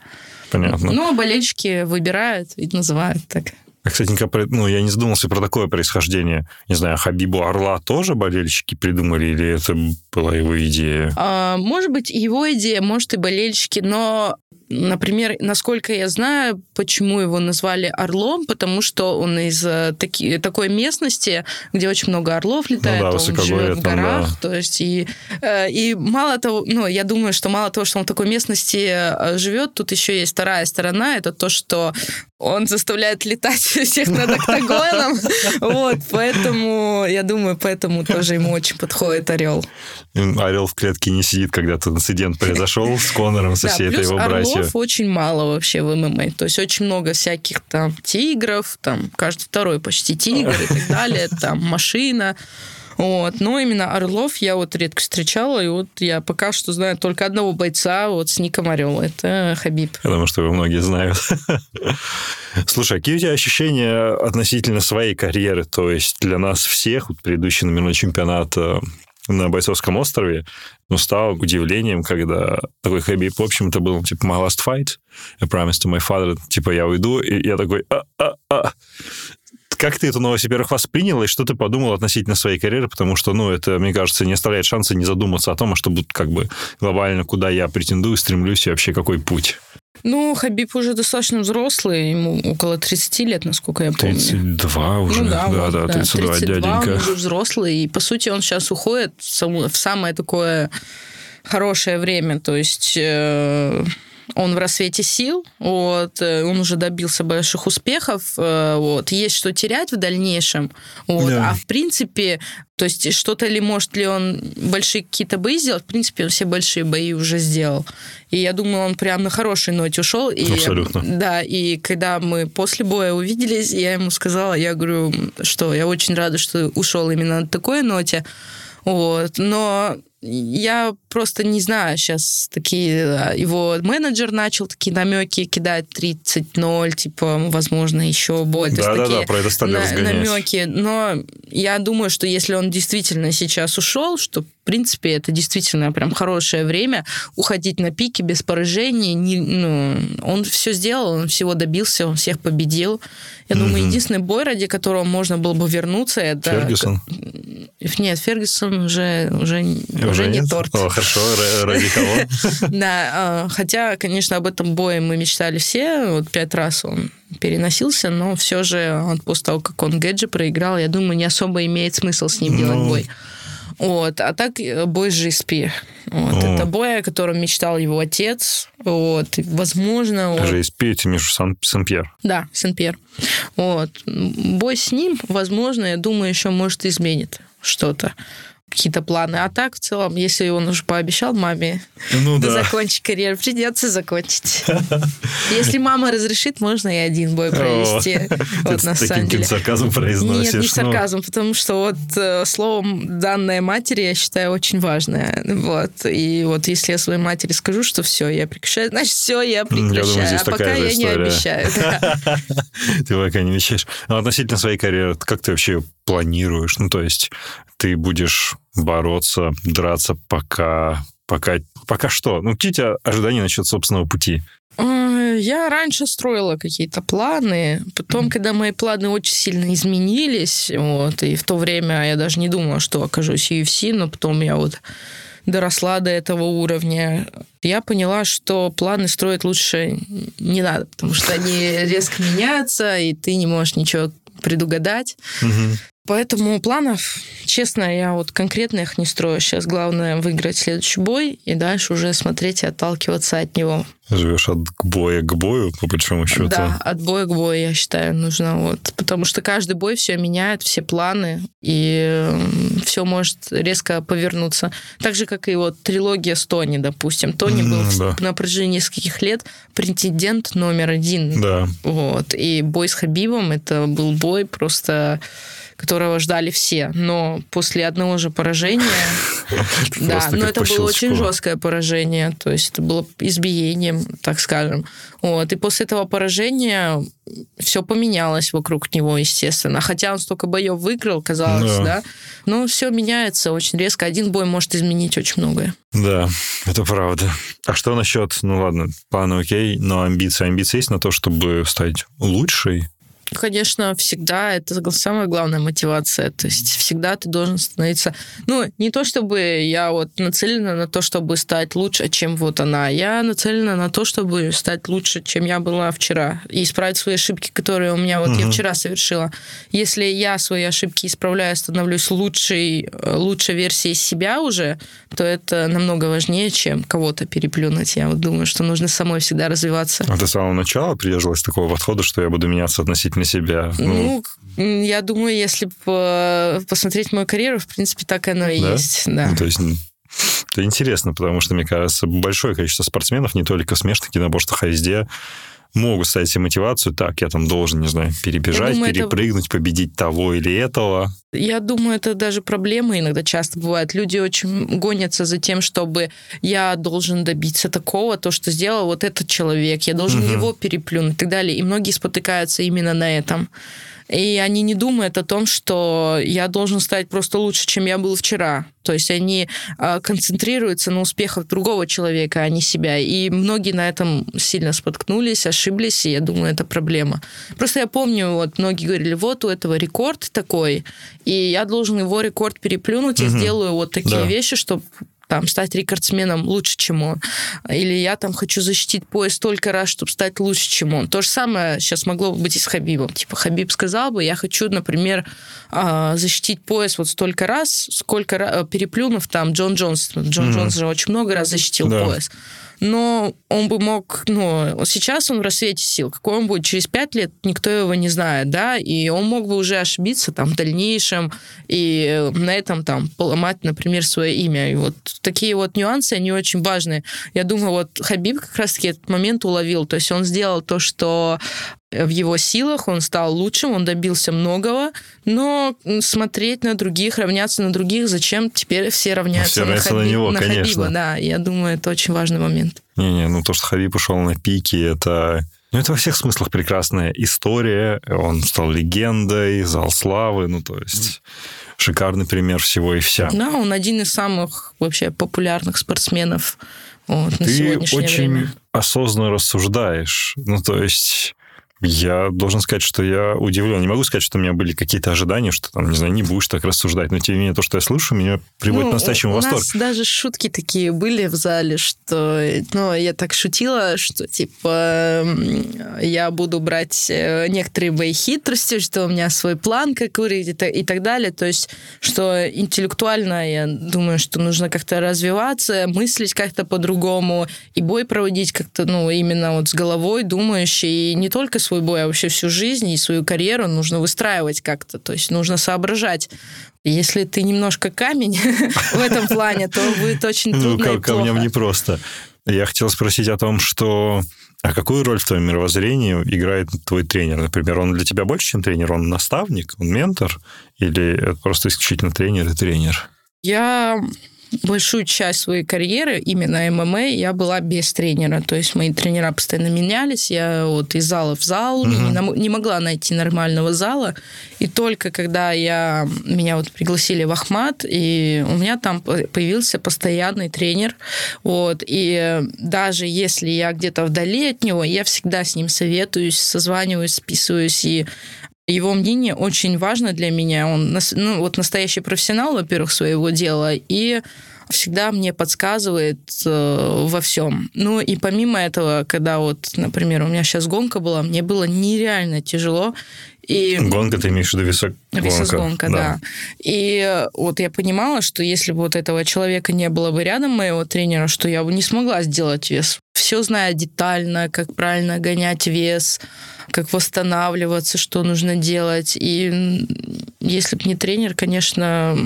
S2: Понятно.
S1: Ну, болельщики выбирают и называют так.
S2: А, кстати, ну, я не задумался про такое происхождение. Не знаю, Хабибу Орла тоже болельщики придумали, или это была его идея?
S1: А, может быть, его идея, может, и болельщики, но Например, насколько я знаю, почему его назвали орлом, потому что он из э, таки, такой местности, где очень много орлов летает, ну да, он живет в горах, да. то есть и, э, и мало того, ну, я думаю, что мало того, что он в такой местности э, живет, тут еще есть вторая сторона, это то, что он заставляет летать <laughs> всех над октагоном. Вот, поэтому, я думаю, поэтому тоже ему очень подходит орел.
S2: Орел в клетке не сидит, когда тут инцидент произошел с Конором, со всей этой его братьей.
S1: Очень мало вообще в ММА. То есть очень много всяких там тигров, там каждый второй почти тигр и так <laughs> далее, там машина. Вот. Но именно Орлов я вот редко встречала, и вот я пока что знаю только одного бойца вот с ником Орел. Это Хабиб.
S2: Я думаю, что его многие знают. <laughs> Слушай, какие у тебя ощущения относительно своей карьеры? То есть для нас всех, вот предыдущий номерной чемпионат э, на Бойцовском острове, ну, стал удивлением, когда такой Хабиб, в общем-то, был, типа, my last fight, I promised to my father, типа, я уйду, и я такой, а-а-а, как ты эту новость, во-первых, восприняла, и что ты подумал относительно своей карьеры, потому что, ну, это, мне кажется, не оставляет шанса не задуматься о том, а что будет как бы глобально, куда я претендую, стремлюсь и вообще какой путь.
S1: Ну, Хабиб уже достаточно взрослый, ему около 30 лет, насколько я помню.
S2: 32 уже.
S1: Ну, да,
S2: да,
S1: да,
S2: 32,
S1: 32
S2: дяденька.
S1: он уже взрослый, и, по сути, он сейчас уходит в самое такое хорошее время, то есть... э, он в рассвете сил, вот, э, он уже добился больших успехов, э, вот, есть что терять в дальнейшем, вот,
S2: Да.
S1: а в принципе, то есть что-то ли, может ли он большие какие-то бои сделать, в принципе, он все большие бои уже сделал. И я думаю, он прям на хорошей ноте ушел. И,
S2: Абсолютно.
S1: Да, и когда мы после боя увиделись, я ему сказала, я говорю, что я очень рада, что ушел именно на такой ноте, вот, но я просто не знаю, сейчас такие, а, его менеджер начал такие намеки кидать 30-0, типа, возможно, еще есть
S2: Да-да-да, про это стали
S1: на-
S2: разгонять.
S1: намеки. Но я думаю, что если он действительно сейчас ушел, что, в принципе, это действительно прям хорошее время уходить на пике без поражений. Не, ну, он все сделал, он всего добился, он всех победил. Я думаю,
S2: Мгм.
S1: единственный бой, ради которого можно было бы вернуться, это...
S2: Фергюсон?
S1: Нет, Фергюсон уже, уже, уже, не торт.
S2: О, хорошо, ра- ради кого? <laughs>
S1: Да, а, хотя, конечно, об этом бое мы мечтали все. Вот пять раз он переносился, но все же после того, как он Гэджи проиграл, я думаю, не особо имеет смысл с ним делать
S2: Ну.
S1: бой. Вот. А так э, бой с GSP. Вот.
S2: О.
S1: Это бой, о котором мечтал его отец. Вот. И, возможно, он...
S2: Испеете между Сан- Сен-Пьер.
S1: Да, Сен-Пьер. Вот. Бой с ним, возможно, я думаю, еще может изменит что-то. Какие-то планы. А так, в целом, если он уже пообещал маме
S2: Ну
S1: закончить карьеру, придется закончить. <laughs> Если мама разрешит, можно и один бой провести. <laughs> Вот на самом деле.
S2: сарказмом произносишь.
S1: Нет, не
S2: ну.
S1: сарказм, потому что вот э, словом данная матери я считаю очень важное. Вот. И вот если я своей матери скажу, что все, я прекращаю, значит, все, я прекращаю. а пока я не обещаю. да. <laughs>
S2: Ты пока не вещаешь. А относительно своей карьеры, как ты вообще планируешь? Ну, то есть ты будешь бороться, драться пока... Пока, пока что? Ну, какие у тебя ожидания насчет собственного пути?
S1: Я раньше строила какие-то планы, потом, когда мои планы очень сильно изменились, вот, и в то время я даже не думала, что окажусь UFC, но потом я вот доросла до этого уровня, я поняла, что планы строить лучше не надо, потому что они резко меняются, и ты не можешь ничего предугадать.
S2: Мгм.
S1: Поэтому планов, честно, я вот конкретно их не строю. Сейчас главное выиграть следующий бой и дальше уже смотреть и отталкиваться от него.
S2: Живешь от боя к бою, по большому счету.
S1: Да, от боя к бою, я считаю, нужно. Вот. Потому что каждый бой все меняет, все планы, и все может резко повернуться. Так же, как и вот трилогия с Тони, допустим. Тони был
S2: да.
S1: на протяжении нескольких лет претендент номер один.
S2: Да.
S1: Вот. И бой с Хабибом, это был бой просто которого ждали все. Но после одного же поражения... <laughs> Да, но это было очень жесткое поражение, то есть это было избиением, так скажем. Вот. И после этого поражения все поменялось вокруг него, естественно. Хотя он столько боев выиграл, казалось,
S2: Да.
S1: да. Но все меняется очень резко. Один бой может изменить очень многое.
S2: Да, это правда. А что насчет, ну ладно, планы окей, но амбиции? Амбиции есть на то, чтобы стать лучшей?
S1: Конечно, всегда это самая главная мотивация. То есть всегда ты должен становиться... Ну, не то чтобы я вот нацелена на то, чтобы стать лучше, чем вот она. Я нацелена на то, чтобы стать лучше, чем я была вчера. И исправить свои ошибки, которые у меня вот я
S2: Мгм.
S1: вчера совершила. Если я свои ошибки исправляю, становлюсь лучшей, лучшей версией себя уже, то это намного важнее, чем кого-то переплюнуть. Я вот думаю, что нужно самой всегда развиваться.
S2: А ты с самого начала придерживалась такого подхода, что я буду меняться относительно себя?
S1: Ну, м, я думаю, если по- посмотреть мою карьеру, в принципе, так оно и
S2: Да?
S1: есть. Да.
S2: Ну, то есть это интересно, потому что, мне кажется, большое количество спортсменов, не только в смешных единоборствах, а везде, могут ставить себе мотивацию, так, я там должен, не знаю, перебежать,
S1: думаю, это-
S2: перепрыгнуть, победить того или этого.
S1: Я думаю, это даже проблема иногда часто бывает. Люди очень гонятся за тем, чтобы я должен добиться такого, то, что сделал вот этот человек, я должен
S2: Мгм.
S1: его переплюнуть и так далее. И многие спотыкаются именно на этом. И они не думают о том, что я должен стать просто лучше, чем я был вчера. То есть они э, концентрируются на успехах другого человека, а не себя. И многие на этом сильно споткнулись, ошиблись, и я думаю, это проблема. Просто я помню, вот многие говорили, вот у этого рекорд такой, и я должен его рекорд переплюнуть, угу. и сделаю вот такие да. вещи, чтобы там, стать рекордсменом лучше, чем он. Или я там хочу защитить пояс столько раз, чтобы стать лучше, чем он. То же самое сейчас могло бы быть и с Хабибом. Типа Хабиб сказал бы, я хочу, например, а, защитить пояс вот столько раз, сколько переплюнув там Джон Джонс. Джон mm-hmm. Джонс же очень много раз защитил да. пояс но он бы мог, ну, сейчас он в рассвете сил. Какой он будет через пять лет, никто его не знает, да, и он мог бы уже ошибиться там в дальнейшем и на этом там поломать, например, свое имя. И вот такие вот нюансы, они очень важны. Я думаю, вот Хабиб как раз-таки этот момент уловил, то есть он сделал то, что в его силах, он стал лучшим, он добился многого, но смотреть на других, равняться на других, зачем теперь все равняются, все на, Хаби... на него, на конечно. Хабиба? Да, я думаю, это очень важный момент.
S2: Не-не, ну то, что Хабиб ушел на пике, это ну, это во всех смыслах прекрасная история. Он стал легендой, зал славы, ну, то есть шикарный пример всего и вся.
S1: Да, он один из самых вообще популярных спортсменов вот,
S2: Ты
S1: на сегодняшнее
S2: очень
S1: время.
S2: осознанно рассуждаешь. Ну, то есть я должен сказать, что я удивлен. Не могу сказать, что у меня были какие-то ожидания, что там, не знаю, не будешь так рассуждать. Но тем не менее, то, что я слышу, меня приводит ну, к настоящему восторгу. У
S1: нас даже шутки такие были в зале, что... Ну, я так шутила, что, типа, я буду брать э, некоторые мои хитрости, что у меня свой план, как выглядит и так далее. То есть, что интеллектуально, я думаю, что нужно как-то развиваться, мыслить как-то по-другому, и бой проводить как-то, ну, именно вот с головой, думающий, и не только свой бой, а вообще всю жизнь и свою карьеру нужно выстраивать как-то. То есть нужно соображать. Если ты немножко камень <laughs> в этом плане, то будет очень ну, трудно Ну,
S2: камням непросто. Я хотел спросить о том, что... А какую роль в твоем мировоззрении играет твой тренер? Например, он для тебя больше, чем тренер? Он наставник, он ментор? Или это просто исключительно тренер и тренер?
S1: Я большую часть своей карьеры, именно ММА, я была без тренера. То есть мои тренера постоянно менялись. Я вот из зала в зал угу. не, не могла найти нормального зала. И только когда я, меня вот пригласили в Ахмат, и у меня там появился постоянный тренер. Вот, и даже если я где-то вдали от него, я всегда с ним советуюсь, созваниваюсь, списываюсь, и его мнение очень важно для меня. Он ну, вот настоящий профессионал, во-первых, своего дела, и всегда мне подсказывает э, во всем. Ну и помимо этого, когда вот, например, у меня сейчас гонка была, мне было нереально тяжело. И...
S2: Гонка, ты имеешь в виду висок?
S1: Весогонка, да. да. И вот я понимала, что если бы вот этого человека не было бы рядом, моего тренера, что я бы не смогла сделать вес. Все знаю детально, как правильно гонять вес, как восстанавливаться, что нужно делать. И если бы не тренер, конечно,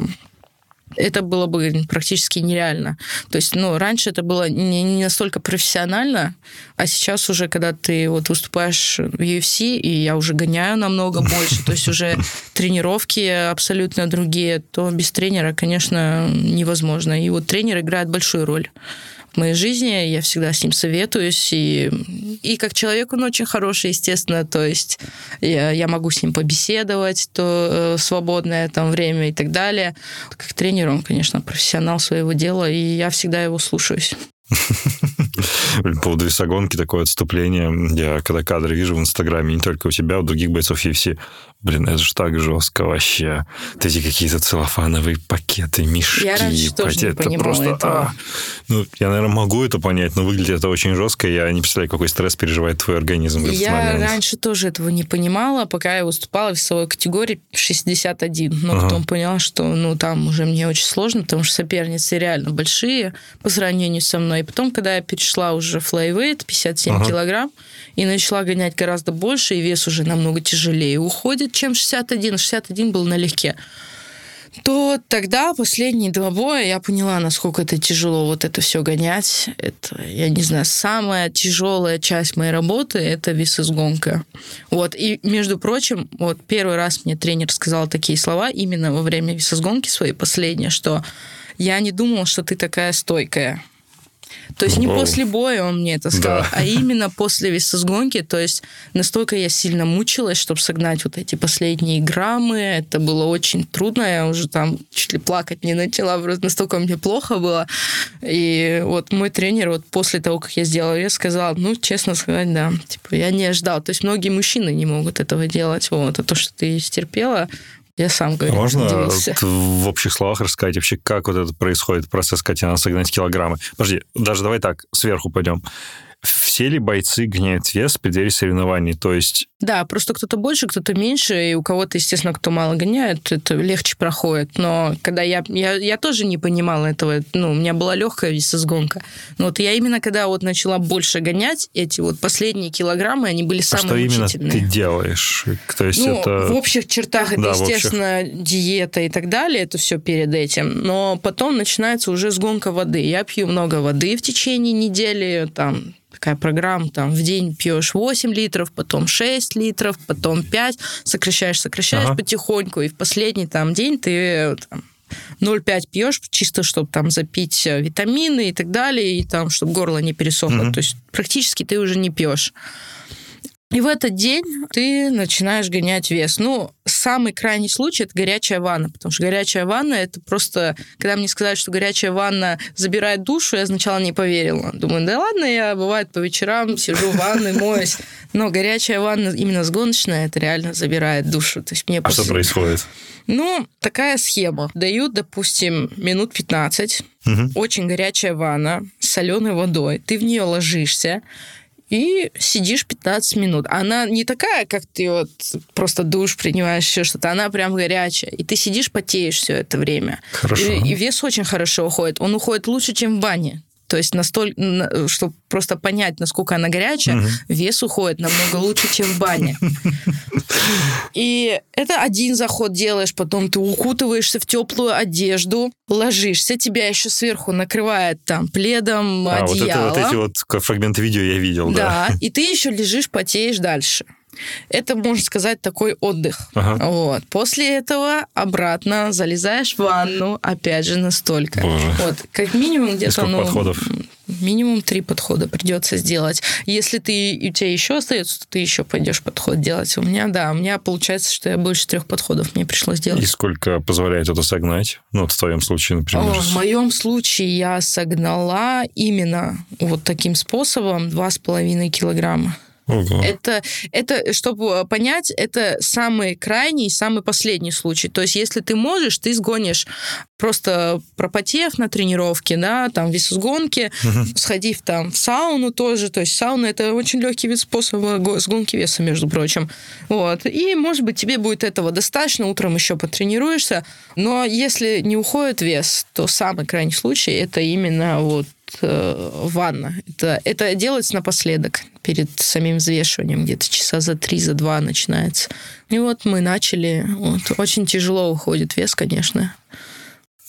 S1: это было бы практически нереально. То есть, ну, раньше это было не, не настолько профессионально, а сейчас уже, когда ты вот выступаешь в UFC, и я уже гоняю намного <laughs> больше, то есть уже тренировки абсолютно другие, то без тренера, конечно, невозможно. И вот тренер играет большую роль моей жизни, я всегда с ним советуюсь, и, и как человек он очень хороший, естественно, то есть я, я могу с ним побеседовать то, э, свободное там время и так далее. Как тренер он, конечно, профессионал своего дела, и я всегда его слушаюсь.
S2: По поводу весогонки такое отступление. Я когда кадры вижу в Инстаграме, не только у тебя, у других бойцов UFC, Блин, это же так жестко вообще. Вот эти какие-то целлофановые пакеты, мешки.
S1: Я раньше тоже не это просто, этого. А,
S2: ну, я, наверное, могу это понять, но выглядит это очень жестко. Я не представляю, какой стресс переживает твой организм в этот
S1: я
S2: момент.
S1: Раньше тоже этого не понимала, пока я выступала в весовой категории 61. Но ага. потом поняла, что ну, там уже мне очень сложно, потому что соперницы реально большие по сравнению со мной. И потом, когда я перешла уже в флайвейт, 57 ага. килограмм, и начала гонять гораздо больше, и вес уже намного тяжелее уходит, чем 61. 61 был налегке то тогда последние два боя я поняла, насколько это тяжело вот это все гонять. Это, я не знаю, самая тяжелая часть моей работы – это весозгонка. Вот, и, между прочим, вот первый раз мне тренер сказал такие слова именно во время весозгонки своей последней, что я не думала, что ты такая стойкая. То есть не
S2: Воу.
S1: после боя он мне это сказал,
S2: Да.
S1: а именно после весосгонки. То есть настолько я сильно мучилась, чтобы согнать вот эти последние граммы. Это было очень трудно. Я уже там чуть ли плакать не начала. Просто настолько мне плохо было. И вот мой тренер вот после того, как я сделала вес, сказал, ну, честно сказать, да. Типа, я не ожидал. То есть многие мужчины не могут этого делать. Вот. А то, что ты стерпела, я сам, говорю,
S2: Можно
S1: удивился.
S2: в общих словах рассказать вообще, как вот это происходит, процесс, надо согнать килограммы? Подожди, даже давай так, сверху пойдем. Все ли бойцы гоняют вес в преддверии соревнований? То есть
S1: Да, просто кто-то больше, кто-то меньше, и у кого-то, естественно, кто мало гоняет, это легче проходит. Но когда я, я, я тоже не понимала этого, ну, у меня была легкая весосгонка. Но вот я именно когда вот начала больше гонять, эти вот последние килограммы, они были
S2: а что
S1: самые
S2: именно
S1: мучительные.
S2: ты делаешь? То есть
S1: Ну,
S2: это...
S1: в общих чертах это,
S2: Да, в общих.
S1: естественно, диета и так далее, это все перед этим. Но потом начинается уже сгонка воды. Я пью много воды в течение недели, там такая программа, там в день пьешь 8 литров, потом 6 литров, потом 5, сокращаешь, сокращаешь
S2: Ага.
S1: потихоньку, и в последний там день ты там, 0,5 пьешь, чисто чтобы там запить э, витамины и так далее, и там, чтобы горло не пересохло.
S2: Мгм.
S1: То есть практически ты уже не пьешь. И в этот день ты начинаешь гонять вес. Ну, самый крайний случай – это горячая ванна, потому что горячая ванна – это просто... Когда мне сказали, что горячая ванна забирает душу, я сначала не поверила. Думаю, да ладно, я, бывает, по вечерам сижу в ванной, моюсь. Но горячая ванна именно сгоночная, это реально забирает душу. То есть мне
S2: А что
S1: после-
S2: происходит?
S1: Ну, такая схема. Дают, допустим, минут 15,
S2: Мгм.
S1: очень горячая ванна с соленой водой. Ты в нее ложишься и сидишь 15 минут. Она не такая, как ты вот просто душ принимаешь, еще что-то. Она прям горячая. И ты сидишь, потеешь все это время.
S2: Хорошо.
S1: И, и вес очень хорошо уходит. Он уходит лучше, чем в бане. То есть настолько, чтобы просто понять, насколько она горячая,
S2: Мгм.
S1: вес уходит намного лучше, чем в бане. И это один заход делаешь, потом ты укутываешься в теплую одежду, ложишься, тебя еще сверху накрывает там пледом,
S2: А, вот это
S1: одеяло.
S2: вот эти вот фрагменты видео я видел, да.
S1: Да, и ты еще лежишь, потеешь дальше. Это, можно сказать, такой отдых.
S2: Ага.
S1: Вот. После этого обратно залезаешь в ванну, опять же, настолько.
S2: Боже.
S1: Вот, как минимум где-то... ну,
S2: подходов?
S1: Минимум три подхода придется сделать. Если ты, у тебя еще остается, то ты еще пойдешь подход делать. У меня, да, у меня получается, что я больше трех подходов мне пришлось делать.
S2: И сколько позволяет это согнать? Ну, вот в твоем случае, например.
S1: О, в моем случае я согнала именно вот таким способом два с половиной килограмма.
S2: Ого.
S1: Это, это, чтобы понять, это самый крайний, самый последний случай. То есть, если ты можешь, ты сгонишь просто пропотев на тренировке, да, там весосгонки,
S2: Мгм.
S1: сходив там в сауну тоже. То есть сауна это очень легкий вид способа го- сгонки веса, между прочим. Вот. И, может быть, тебе будет этого достаточно, утром еще потренируешься. Но если не уходит вес, то самый крайний случай это именно вот э, ванна. Это, это делается напоследок, перед самим взвешиванием, где-то часа за три, за два начинается. И вот мы начали. Вот. Очень тяжело уходит вес, конечно.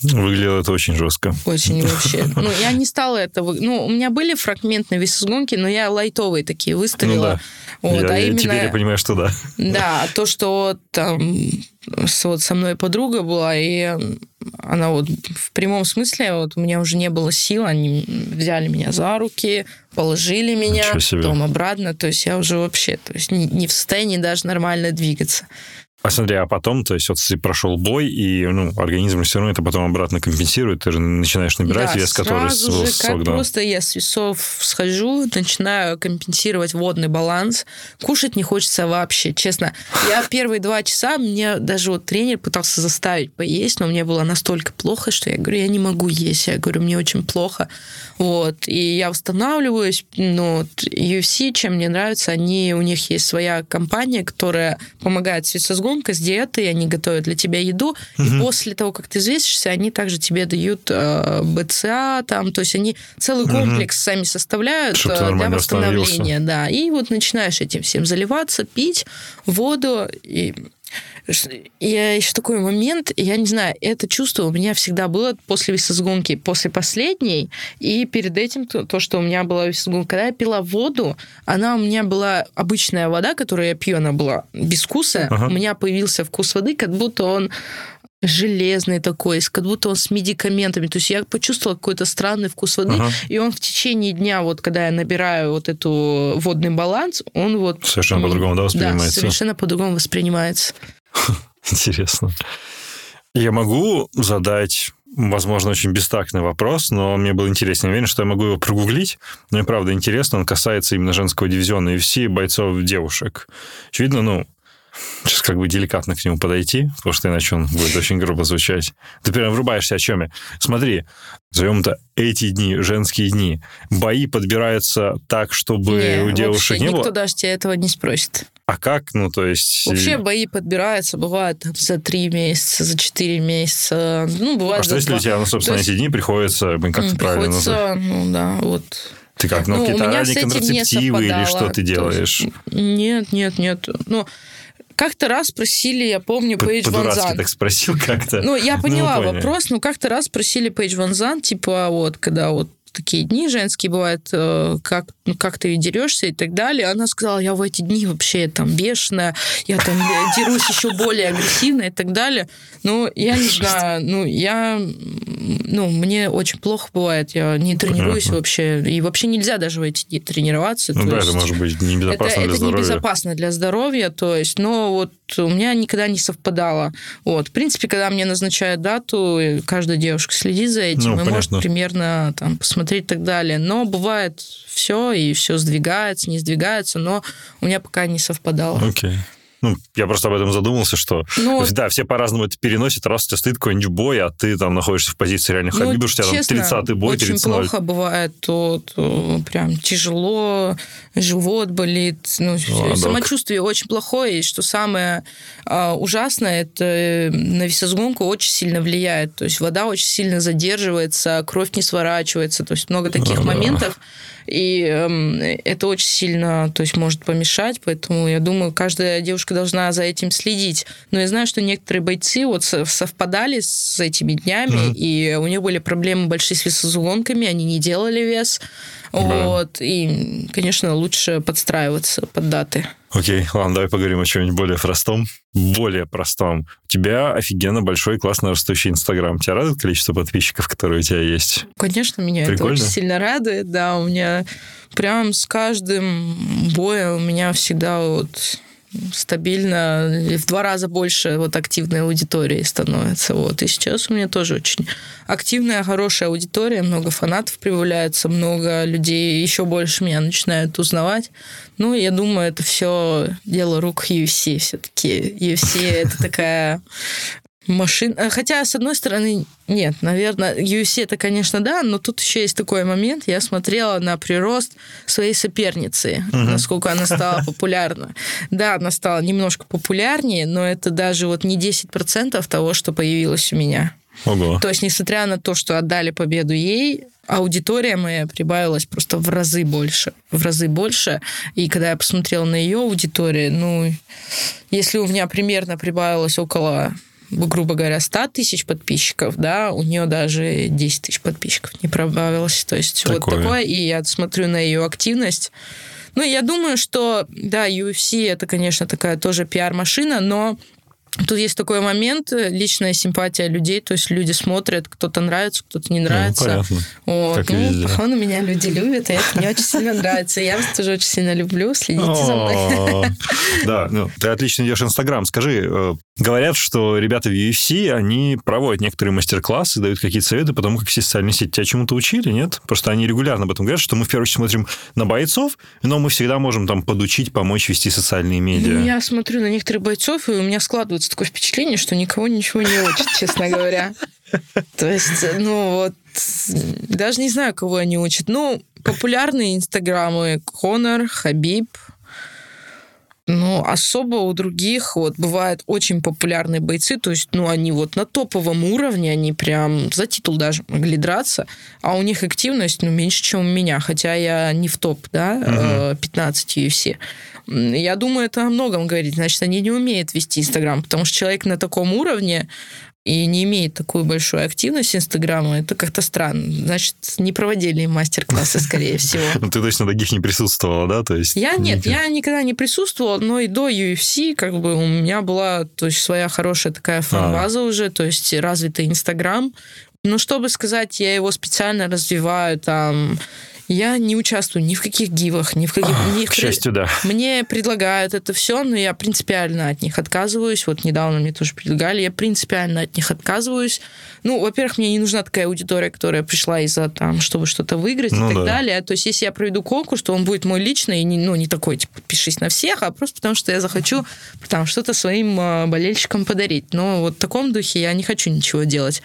S2: Выглядело это очень жестко.
S1: Очень <laughs> вообще. Ну, я не стала этого... Ну, у меня были фрагментные весосгонки, но я лайтовые такие выставила.
S2: Ну
S1: Вот,
S2: я,
S1: а
S2: я-
S1: именно...
S2: Теперь я понимаю, что да.
S1: Да, <laughs> то, что там с- вот со мной подруга была, и она вот в прямом смысле, вот у меня уже не было сил, они взяли меня за руки, положили меня, потом обратно, то есть я уже вообще, то есть не, не в состоянии даже нормально двигаться.
S2: А смотри, а потом, то есть вот если прошел бой, и ну, организм все равно это потом обратно компенсирует, ты же начинаешь набирать
S1: Да,
S2: вес, который
S1: сразу же, как
S2: согнан.
S1: просто я с весов схожу, начинаю компенсировать водный баланс. Кушать не хочется вообще, честно. Я первые два часа, мне даже вот тренер пытался заставить поесть, но мне было настолько плохо, что я говорю, я не могу есть. Я говорю, мне очень плохо. Вот. И я восстанавливаюсь. Ну, UFC, чем мне нравится, они, у них есть своя компания, которая помогает с весосгонкой, с диетой, они готовят для тебя еду, и после того, как ты взвесишься, они также тебе дают э, БЦА, там, то есть они целый комплекс сами составляют э, для восстановления, да. И вот начинаешь этим всем заливаться, пить воду и Я еще такой момент, я не знаю, это чувство у меня всегда было после весосгонки, после последней, и перед этим то, то, что у меня была весосгонка. Когда я пила воду, она у меня была обычная вода, которую я пью, она была без вкуса.
S2: Ага.
S1: У меня появился вкус воды, как будто он железный такой, как будто он с медикаментами. То есть я почувствовала какой-то странный вкус воды, ага. и он в течение дня, вот когда я набираю вот эту водный баланс, он вот...
S2: Совершенно по-другому, да, воспринимается?
S1: Да, совершенно по-другому воспринимается. <laughs>
S2: Интересно. Я могу задать возможно, очень бестактный вопрос, но мне было интересно. Я уверен, что я могу его прогуглить. И правда интересно, он касается именно женского дивизиона и все бойцов девушек. Очевидно, ну, Сейчас как бы деликатно к нему подойти, потому что иначе он будет очень грубо звучать. Ты прям врубаешься о чем я. Смотри, назовем это эти дни, женские дни. Бои подбираются так, чтобы не, у девушек не
S1: никто
S2: было?
S1: никто даже тебя этого не спросит.
S2: А как? Ну, то есть...
S1: Вообще бои подбираются, бывает там, за три месяца, за четыре месяца. Ну, бывает
S2: А что если у тебя, ну, собственно, есть... эти дни приходится, как то правильно
S1: Приходится, ну, да, вот...
S2: Ты как, ну, ну какие-то контрацептивы или что ты делаешь? Есть,
S1: нет, нет, нет. Ну, как-то раз спросили, я помню, Пейдж Ван Зан.
S2: так спросил как-то.
S1: Ну, я <laughs> ну, поняла ну, вопрос, но как-то раз спросили Пейдж Ван Зан, типа, вот, когда вот такие дни женские бывают, э, как, ну, как ты дерешься и так далее. Она сказала, я в эти дни вообще там бешеная, я там дерусь еще более агрессивно и так далее. Ну, я не знаю, ну, я, ну, мне очень плохо бывает, я не тренируюсь Понятно. вообще, и вообще нельзя даже в эти дни тренироваться.
S2: Ну да, есть, это может быть небезопасно
S1: это,
S2: для
S1: это
S2: здоровья.
S1: Это небезопасно для здоровья, то есть, но вот у меня никогда не совпадало. Вот, в принципе, когда мне назначают дату, каждая девушка следит за этим ну, и понятно. может примерно там посмотреть и так далее. Но бывает все, и все сдвигается, не сдвигается, но у меня пока не совпадало.
S2: Окей. Okay. Ну, я просто об этом задумался, что ну, да, все по-разному это переносят. Раз у тебя стоит какой-нибудь бой, а ты там находишься в позиции реально ну, Хабиба, что у тебя там 30-й бой, 30
S1: очень плохо бывает, то, то прям тяжело, живот болит, ну, Ладок. самочувствие очень плохое, и что самое а, ужасное, это э, на весосгонку очень сильно влияет, то есть вода очень сильно задерживается, кровь не сворачивается, то есть много таких а, моментов, да и э, это очень сильно, то есть может помешать, поэтому я думаю, каждая девушка должна за этим следить. Но я знаю, что некоторые бойцы вот совпадали с этими днями, mm-hmm. и у них были проблемы большие с весозлонками, они не делали вес, да. вот, и, конечно, лучше подстраиваться под даты.
S2: Окей, ладно, давай поговорим о чем-нибудь более простом. Более простом. У тебя офигенно большой, классно растущий Инстаграм. Тебя радует количество подписчиков, которые у тебя есть?
S1: Конечно, меня Прикольно? это очень сильно радует. Да, у меня прям с каждым боем у меня всегда вот стабильно в два раза больше вот активной аудитории становится. Вот. И сейчас у меня тоже очень активная, хорошая аудитория, много фанатов прибавляется, много людей еще больше меня начинают узнавать. Ну, я думаю, это все дело рук UFC все-таки. UFC это такая машин. Э, хотя, с одной стороны, нет, наверное, UFC это, конечно, да, но тут еще есть такой момент. Я смотрела на прирост своей соперницы, угу. насколько она стала <laughs> популярна. Да, она стала немножко популярнее, но это даже вот не 10% того, что появилось у меня.
S2: Ого.
S1: То есть, несмотря на то, что отдали победу ей, аудитория моя прибавилась просто в разы больше. В разы больше. И когда я посмотрела на ее аудиторию, ну, если у меня примерно прибавилось около грубо говоря, 100 тысяч подписчиков, да, у нее даже 10 тысяч подписчиков не прибавилось. То есть такое. вот такое. И я смотрю на ее активность. Ну, я думаю, что, да, UFC это, конечно, такая тоже пиар-машина, но Тут есть такой момент, э, личная симпатия людей, то есть люди смотрят, кто-то нравится, кто-то не ну, нравится. Ну,
S2: понятно.
S1: Вот.
S2: Как
S1: ну,
S2: везде. <laughs>
S1: меня люди любят, и это мне очень сильно нравится. Я вас тоже очень сильно люблю, следите за мной. <laughs>
S2: Да, ну, ты отлично идешь Инстаграм. Скажи, э, говорят, что ребята в UFC, они проводят некоторые мастер-классы, дают какие-то советы потому как все социальные сети тебя чему-то учили, нет? Просто они регулярно об этом говорят, что мы в первую очередь смотрим на бойцов, но мы всегда можем там подучить, помочь вести социальные медиа.
S1: Ну, я смотрю на некоторых бойцов, и у меня складывается складывается такое впечатление, что никого ничего не учат, <laughs> честно говоря. То есть, ну вот, даже не знаю, кого они учат. Ну, популярные инстаграмы Конор, Хабиб, ну, особо у других вот бывают очень популярные бойцы, то есть, ну, они вот на топовом уровне, они прям за титул даже могли драться, а у них активность, ну, меньше, чем у меня, хотя я не в топ, да, угу. 15 UFC. Я думаю, это о многом говорит. Значит, они не умеют вести Инстаграм, потому что человек на таком уровне, и не имеет такую большую активность Инстаграма, это как-то странно. Значит, не проводили мастер-классы, скорее всего.
S2: Ну, <laughs> ты точно таких не присутствовала, да? То есть...
S1: Я нет, я никогда не присутствовала, но и до UFC как бы у меня была то есть, своя хорошая такая фан-база а. уже, то есть развитый Инстаграм. Но чтобы сказать, я его специально развиваю, там, я не участвую ни в каких гивах, ни в каких...
S2: Ни К счастью, да.
S1: Мне предлагают это все, но я принципиально от них отказываюсь. Вот недавно мне тоже предлагали, я принципиально от них отказываюсь. Ну, во-первых, мне не нужна такая аудитория, которая пришла из-за там, чтобы что-то выиграть ну, и так да. далее. То есть, если я проведу конкурс, то он будет мой личный, и не, ну, не такой, типа, пишись на всех, а просто потому, что я захочу там что-то своим а, болельщикам подарить. Но вот в таком духе я не хочу ничего делать.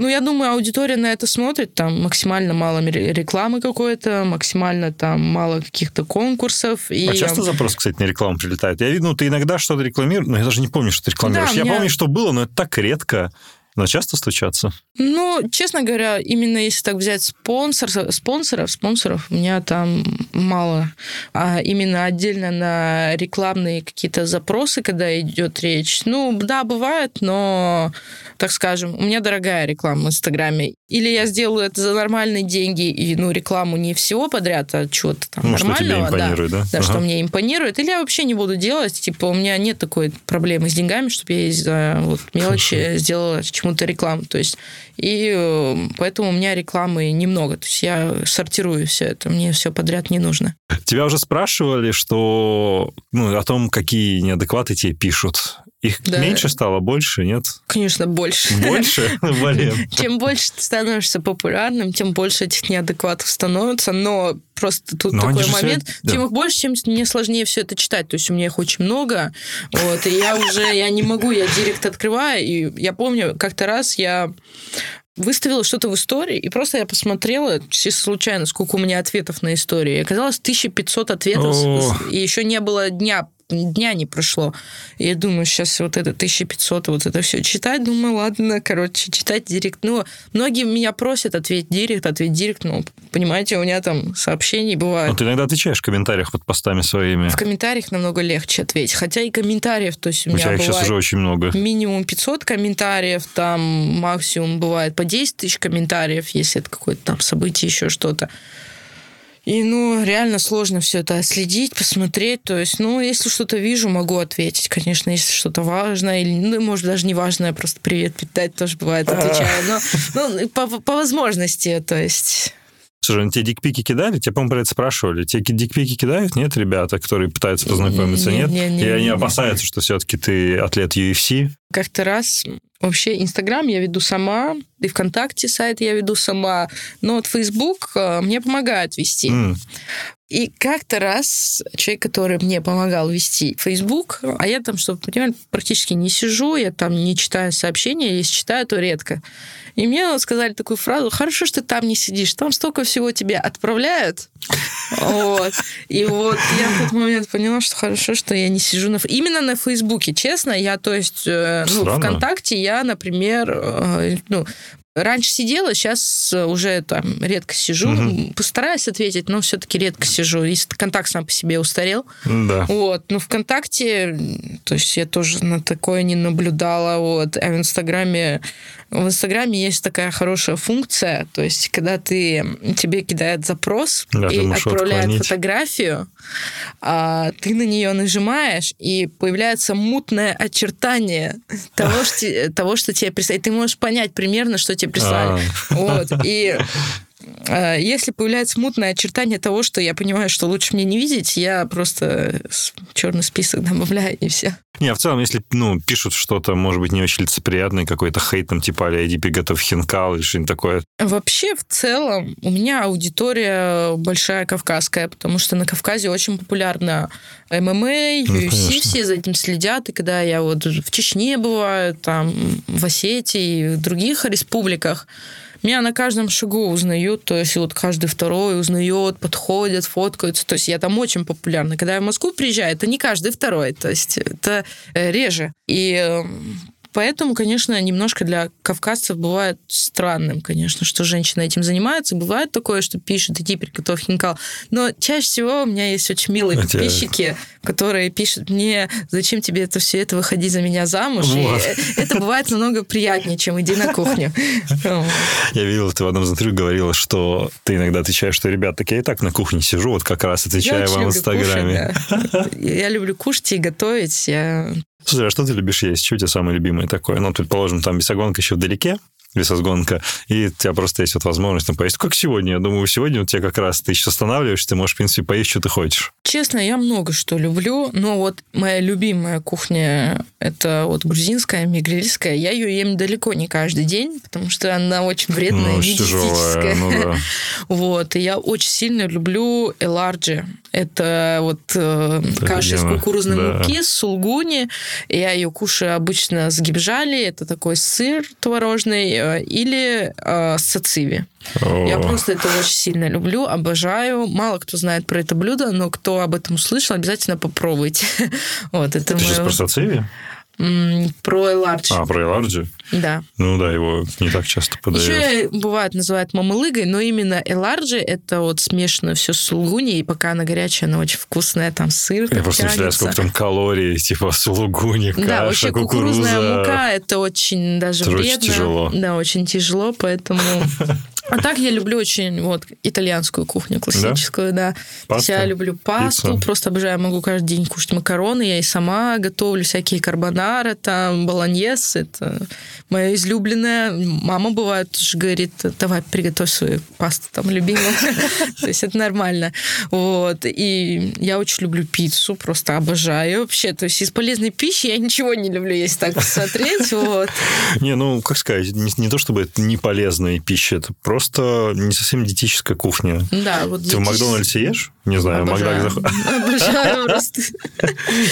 S1: Ну, я думаю, аудитория на это смотрит, там максимально мало рекламы какой-то, максимально там мало каких-то конкурсов.
S2: И... А часто запрос, кстати, на рекламу прилетает? Я видно, ну, ты иногда что-то рекламируешь, но я даже не помню, что ты рекламируешь. Да, я меня... помню, что было, но это так редко. Но часто стучаться?
S1: Ну, честно говоря, именно если так взять спонсор, спонсоров, спонсоров у меня там мало. А именно отдельно на рекламные какие-то запросы, когда идет речь, ну, да, бывает, но, так скажем, у меня дорогая реклама в Инстаграме. Или я сделаю это за нормальные деньги, и, ну, рекламу не всего подряд, а чего-то там ну, нормального.
S2: Что да? Да,
S1: да ага. что мне импонирует. Или я вообще не буду делать, типа, у меня нет такой проблемы с деньгами, чтобы я из-за вот, мелочи Хорошо. сделала чему-то рекламу. То есть, и э, поэтому у меня рекламы немного. То есть я сортирую все это, мне все подряд не нужно.
S2: Тебя уже спрашивали, что ну, о том, какие неадекваты тебе пишут. Их да. меньше стало, больше, нет?
S1: Конечно, больше.
S2: Больше? <laughs> Блин.
S1: Чем больше ты становишься популярным, тем больше этих неадекватов становится, но просто тут но такой момент, все... тем да. их больше, тем мне сложнее все это читать. То есть у меня их очень много, вот, и я уже, я не могу, я директ открываю, и я помню, как-то раз я выставила что-то в истории, и просто я посмотрела чисто случайно, сколько у меня ответов на истории. И оказалось 1500 ответов, О. и еще не было дня дня не прошло. Я думаю, сейчас вот это 1500, вот это все читать, думаю, ладно, короче, читать директ. Ну, многие меня просят ответить директ, ответить директ, ну, понимаете, у меня там сообщений бывает.
S2: Ну, ты иногда отвечаешь в комментариях под постами своими.
S1: В комментариях намного легче ответить. Хотя и комментариев, то есть у, у меня бывает
S2: сейчас уже очень много.
S1: Минимум 500 комментариев, там максимум бывает по 10 тысяч комментариев, если это какое-то там событие, еще что-то. И, ну, реально сложно все это отследить, посмотреть. То есть, ну, если что-то вижу, могу ответить. Конечно, если что-то важное, или, ну, может, даже не важное, просто привет питать тоже бывает, отвечаю. Но, ну, по, по возможности, то есть...
S2: Ну тебе дикпики кидали? Тебя, по-моему, про это спрашивали. Тебе дикпики кидают? Нет, ребята, которые пытаются познакомиться? Нет? нет? нет И они опасаются, что все-таки ты атлет UFC?
S1: Как-то раз Вообще, Инстаграм я веду сама, и ВКонтакте сайт я веду сама, но вот Фейсбук э, мне помогает вести. Mm. И как-то раз человек, который мне помогал вести Facebook, а я там, чтобы понимали, практически не сижу, я там не читаю сообщения, если читаю, то редко. И мне сказали такую фразу, хорошо, что ты там не сидишь, там столько всего тебе отправляют. Вот. И вот я в тот момент поняла, что хорошо, что я не сижу на... Именно на Фейсбуке, честно, я, то есть, э, ну, ВКонтакте я, например, э, ну, Раньше сидела, сейчас уже там редко сижу. Угу. Постараюсь ответить, но все-таки редко сижу. И контакт сам по себе устарел.
S2: Да.
S1: Вот. Но ВКонтакте, то есть я тоже на такое не наблюдала. Вот. А в Инстаграме в Инстаграме есть такая хорошая функция, то есть когда ты тебе кидает запрос да, и отправляет отклонить. фотографию, а, ты на нее нажимаешь, и появляется мутное очертание того, <laughs> что, того, что тебе прислали. Ты можешь понять примерно, что тебе прислали. А. Вот. И если появляется смутное очертание того, что я понимаю, что лучше мне не видеть, я просто черный список <laughs> добавляю, и все.
S2: Не, а в целом, если ну, пишут что-то, может быть, не очень лицеприятное, какой-то хейт, там, типа, а иди приготовь хинкал или что-нибудь такое.
S1: Вообще, в целом, у меня аудитория большая кавказская, потому что на Кавказе очень популярна ММА, ну, UFC, все за этим следят, и когда я вот в Чечне бываю, там, в Осетии, в других республиках, меня на каждом шагу узнают, то есть вот каждый второй узнает, подходят, фоткаются. То есть я там очень популярна. Когда я в Москву приезжаю, это не каждый второй, то есть это э, реже. И эм, поэтому, конечно, немножко для кавказцев бывает странным, конечно, что женщина этим занимается. Бывает такое, что пишут, иди приготовь хинкал. Но чаще всего у меня есть очень милые подписчики, которые пишут мне, зачем тебе это все это, выходи за меня замуж. Вот. И это бывает намного приятнее, чем иди на кухню.
S2: Я видел, ты в одном из интервью говорила, что ты иногда отвечаешь, что, ребят, так я и так на кухне сижу, вот как раз отвечаю вам в Инстаграме.
S1: Я люблю кушать и готовить.
S2: Слушай, а что ты любишь есть? Что у тебя самое любимое такое? Ну, предположим, там бесогонка еще вдалеке, весосгонка, и у тебя просто есть вот возможность там поесть. Как сегодня? Я думаю, сегодня у тебя как раз ты еще останавливаешься, ты можешь, в принципе, поесть, что ты хочешь.
S1: Честно, я много что люблю, но вот моя любимая кухня – это вот грузинская, мигрельская. Я ее ем далеко не каждый день, потому что она очень вредная, ну, диетическая. Ну, да. <laughs> Вот, и я очень сильно люблю эларджи. Это вот э, каша из кукурузной да. муки, сулгуни. Я ее кушаю обычно с гибжали, это такой сыр творожный, или э, сациви. Я просто это очень сильно люблю, обожаю. Мало кто знает про это блюдо, но кто об этом услышал, обязательно попробуйте. <laughs> вот, это
S2: Ты мое... сейчас про сациви?
S1: Про Эларджи.
S2: А, про Эларджи?
S1: Да.
S2: Ну да, его не так часто подают.
S1: Еще бывает называют мамалыгой, но именно Эларджи это вот смешано все с сулугуни, и пока она горячая, она очень вкусная, там сыр
S2: Я просто представляю, сколько там калорий, типа сулугуни, каша, Да, вообще кукуруза.
S1: кукурузная мука, это очень даже это вредно.
S2: очень тяжело.
S1: Да, очень тяжело, поэтому... <laughs> А так я люблю очень вот итальянскую кухню классическую, да. Паста, я люблю пасту, пицца. просто обожаю, могу каждый день кушать макароны, я и сама готовлю всякие карбонары, там, болоньез, это моя излюбленная. Мама бывает тоже говорит, давай приготовь свою пасту там любимую. <laughs> То есть это нормально. Вот. И я очень люблю пиццу, просто обожаю вообще. То есть из полезной пищи я ничего не люблю, если так посмотреть. <laughs> Вот.
S2: Не, ну, как сказать, не, не то чтобы это не полезная пища, это просто не совсем диетическая кухня.
S1: Да, вот
S2: Ты в Макдональдсе ешь? Не знаю, Макдак заходил.
S1: Обожаю просто.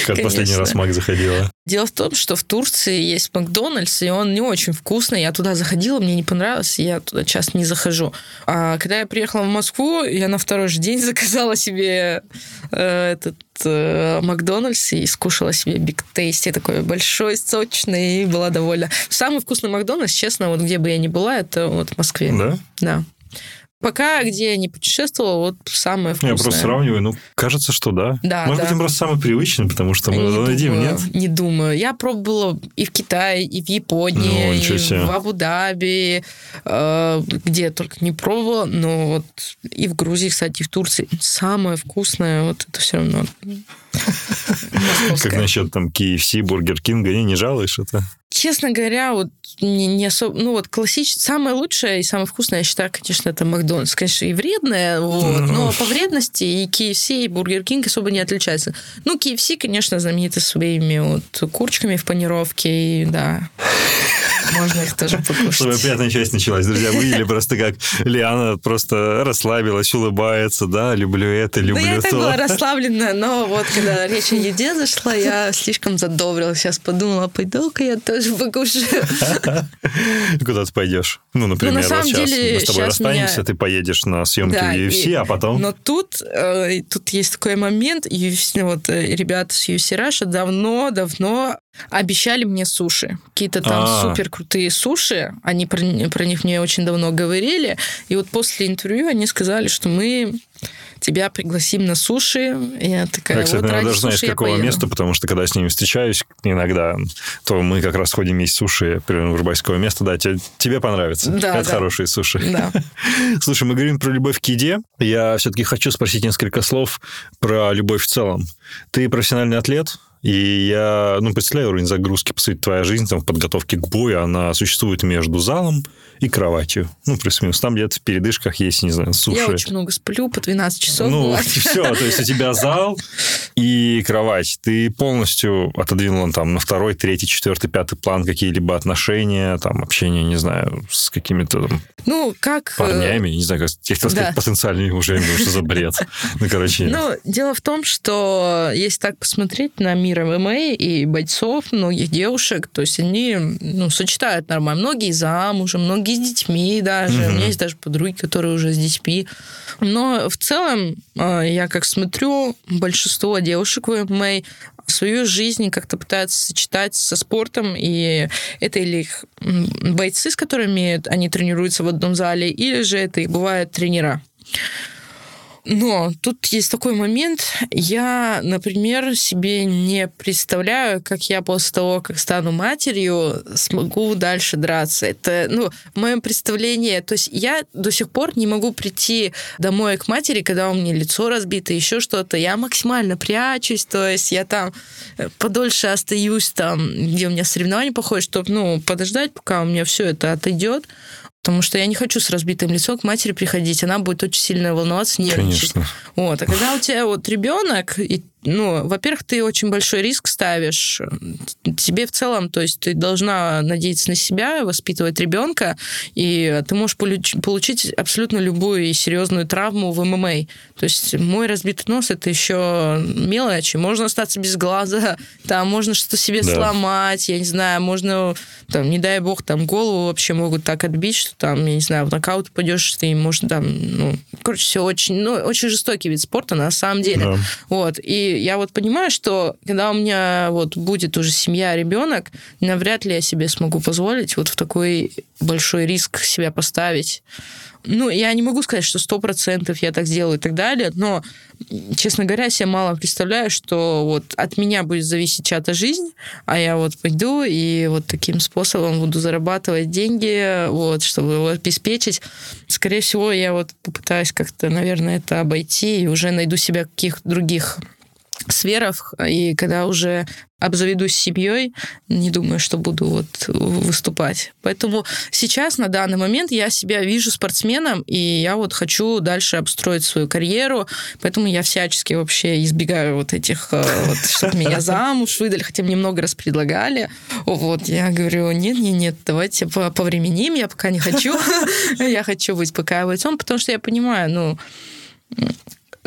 S2: Как последний раз Мак заходила?
S1: Дело в том, что в Турции есть Макдональдс, и он не очень вкусный. Я туда заходила, мне не понравилось, я туда часто не захожу. А когда я приехала в Москву, я на второй же день <laughs> заказала себе э, этот э, Макдональдс и скушала себе Биг Тейсти такой большой, сочный, и была довольна. Самый вкусный Макдональдс, честно, вот где бы я ни была, это вот в Москве.
S2: Да?
S1: Да. Пока где я не путешествовала, вот самое вкусное.
S2: Я просто сравниваю, ну, кажется, что да.
S1: Да,
S2: Может
S1: да.
S2: быть, им просто самый привычный, потому что мы не едим, думаю, нет?
S1: Не думаю. Я пробовала и в Китае, и в Японии, ну, и в Абу-Даби, э, где я только не пробовала, но вот и в Грузии, кстати, и в Турции. Самое вкусное, вот это все равно
S2: Как насчет там KFC, Бургер Кинга? Не, не жалуешь это?
S1: Честно говоря, вот не, не особо... Ну, вот классическое... Самое лучшее и самое вкусное, я считаю, конечно, это Макдональдс. Конечно, и вредное, вот, но по вредности и KFC, и Бургер Кинг особо не отличаются. Ну, KFC, конечно, знамениты своими вот курочками в панировке, и да. Можно их тоже покушать.
S2: Самая приятная часть началась. Друзья, вы видели просто, как Лиана просто расслабилась, улыбается, да, люблю это, люблю
S1: да,
S2: я
S1: то. я так была расслаблена, но вот когда речь о еде зашла, я слишком задобрилась. Сейчас подумала, пойду-ка я тоже <laughs> покушаю. <laughs>
S2: Куда ты пойдешь? Ну, например, ну, на самом вот сейчас деле, мы с тобой расстанемся, меня... ты поедешь на съемки да, UFC, и... а потом...
S1: Но тут, э, тут есть такой момент, UFC, вот э, ребята с UFC Russia давно-давно обещали мне суши. Какие-то там А-а-а. супер крутые суши. Они про, про них мне очень давно говорили. И вот после интервью они сказали, что мы тебя пригласим на суши. Я такая,
S2: я, кстати,
S1: вот
S2: даже знаешь, какого
S1: поеду.
S2: места, потому что когда я с ними встречаюсь иногда, то мы как раз ходим есть суши, примерно врубайского места. Да, тебе, тебе понравится.
S1: Да,
S2: Это
S1: да.
S2: хорошие суши.
S1: Да. <laughs>
S2: Слушай, мы говорим про любовь к еде. Я все-таки хочу спросить несколько слов про любовь в целом. Ты профессиональный атлет? И я, ну, представляю уровень загрузки, по сути, твоя жизнь там, в подготовке к бою, она существует между залом и кроватью. Ну, плюс-минус. Там где-то в передышках есть, не знаю, суши.
S1: Я очень много сплю, по 12 часов.
S2: Ну, и <laughs> все. То есть у тебя зал и кровать. Ты полностью отодвинула там на второй, третий, четвертый, пятый план какие-либо отношения, там, общение, не знаю, с какими-то там
S1: ну, как...
S2: Э, парнями, не знаю, как я хотел сказать, да. потенциальными мужьями, что за бред. Ну, короче.
S1: Ну, дело в том, что если так посмотреть на мир ММА и бойцов, многих девушек, то есть они ну, сочетают нормально. Многие замужем, многие с детьми даже. Mm-hmm. У меня есть даже подруги, которые уже с детьми. Но в целом, э, я как смотрю, большинство девушек в ММА свою жизнь как-то пытаются сочетать со спортом, и это или их бойцы, с которыми они тренируются в одном зале, или же это и бывают тренера. Но тут есть такой момент. Я, например, себе не представляю, как я после того, как стану матерью, смогу дальше драться. Это, ну, в моем представлении... То есть я до сих пор не могу прийти домой к матери, когда у меня лицо разбито, еще что-то. Я максимально прячусь, то есть я там э, подольше остаюсь там, где у меня соревнования проходят, чтобы, ну, подождать, пока у меня все это отойдет. Потому что я не хочу с разбитым лицом к матери приходить. Она будет очень сильно волноваться, нервничать. Конечно. Вот. А когда у тебя вот ребенок, и ну, во-первых, ты очень большой риск ставишь тебе в целом, то есть ты должна надеяться на себя, воспитывать ребенка, и ты можешь получить абсолютно любую и серьезную травму в ММА. То есть мой разбитый нос это еще мелочи. Можно остаться без глаза, там можно что-то себе да. сломать, я не знаю, можно, там, не дай бог, там голову вообще могут так отбить, что там, я не знаю, в нокаут пойдешь, ты можно там, ну, короче, все очень, ну, очень жестокий вид спорта на самом деле. Да. Вот. И я вот понимаю, что когда у меня вот будет уже семья, ребенок, навряд ли я себе смогу позволить вот в такой большой риск себя поставить. Ну, я не могу сказать, что сто процентов я так сделаю и так далее, но, честно говоря, я себе мало представляю, что вот от меня будет зависеть чья-то жизнь, а я вот пойду и вот таким способом буду зарабатывать деньги, вот, чтобы его обеспечить. Скорее всего, я вот попытаюсь как-то, наверное, это обойти и уже найду себя каких других сферах, и когда уже обзаведусь семьей, не думаю, что буду вот выступать. Поэтому сейчас, на данный момент, я себя вижу спортсменом, и я вот хочу дальше обстроить свою карьеру, поэтому я всячески вообще избегаю вот этих, э, вот, чтобы меня <laughs> замуж выдали, хотя мне много раз предлагали. Вот, я говорю, нет-нет-нет, давайте повременим, я пока не хочу. <laughs> Я хочу быть пока бойцом, потому что я понимаю, ну,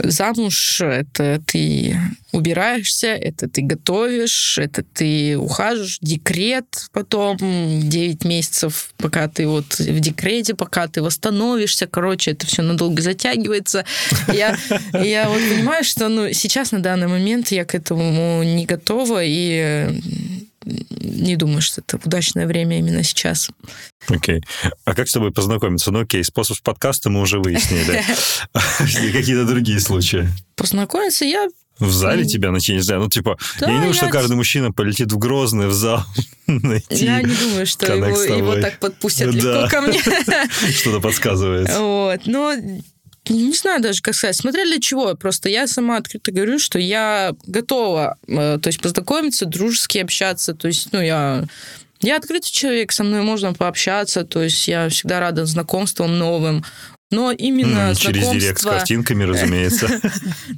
S1: замуж это ты убираешься, это ты готовишь, это ты ухаживаешь, декрет потом 9 месяцев, пока ты вот в декрете, пока ты восстановишься, короче, это все надолго затягивается. Я, я вот понимаю, что ну, сейчас на данный момент я к этому не готова, и не думаю, что это удачное время именно сейчас.
S2: Окей. Okay. А как с тобой познакомиться? Ну, окей, способ подкаста мы уже выяснили. <laughs> Какие-то другие случаи?
S1: Познакомиться я
S2: в зале тебя найти, не знаю, ну, типа, да, я не думаю, я... что каждый мужчина полетит в Грозный, в зал <laughs> найти
S1: Я не думаю, что его, его так подпустят легко ко мне. <laughs>
S2: Что-то подсказывает.
S1: Вот, но не знаю даже, как сказать, смотря для чего. Просто я сама открыто говорю, что я готова, э, то есть познакомиться, дружески общаться. То есть, ну, я я открытый человек, со мной можно пообщаться, то есть я всегда рада знакомствам новым. Но именно mm,
S2: Через директ с картинками, <laughs> разумеется.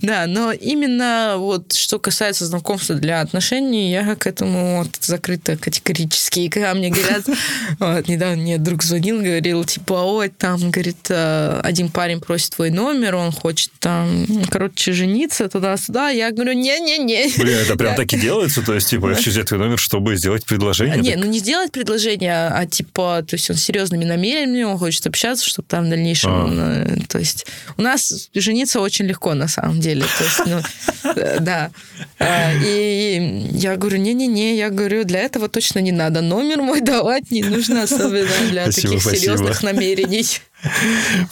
S1: Да, но именно вот что касается знакомства для отношений, я к этому вот закрыто категорически. И когда мне говорят, <laughs> недавно мне друг звонил, говорил, типа, ой, там, говорит, э, один парень просит твой номер, он хочет там, короче, жениться туда-сюда. Я говорю, не-не-не.
S2: Блин, это прям так и делается? То есть, типа, я хочу взять твой номер, чтобы сделать предложение?
S1: Не, ну не сделать предложение, а типа, то есть он серьезными намерениями, он хочет общаться, чтобы там в дальнейшем а. Э, то есть у нас жениться очень легко на самом деле. То есть, ну, э, да. А, и я говорю, не-не-не, я говорю, для этого точно не надо номер мой давать, не нужно особенно для таких серьезных намерений.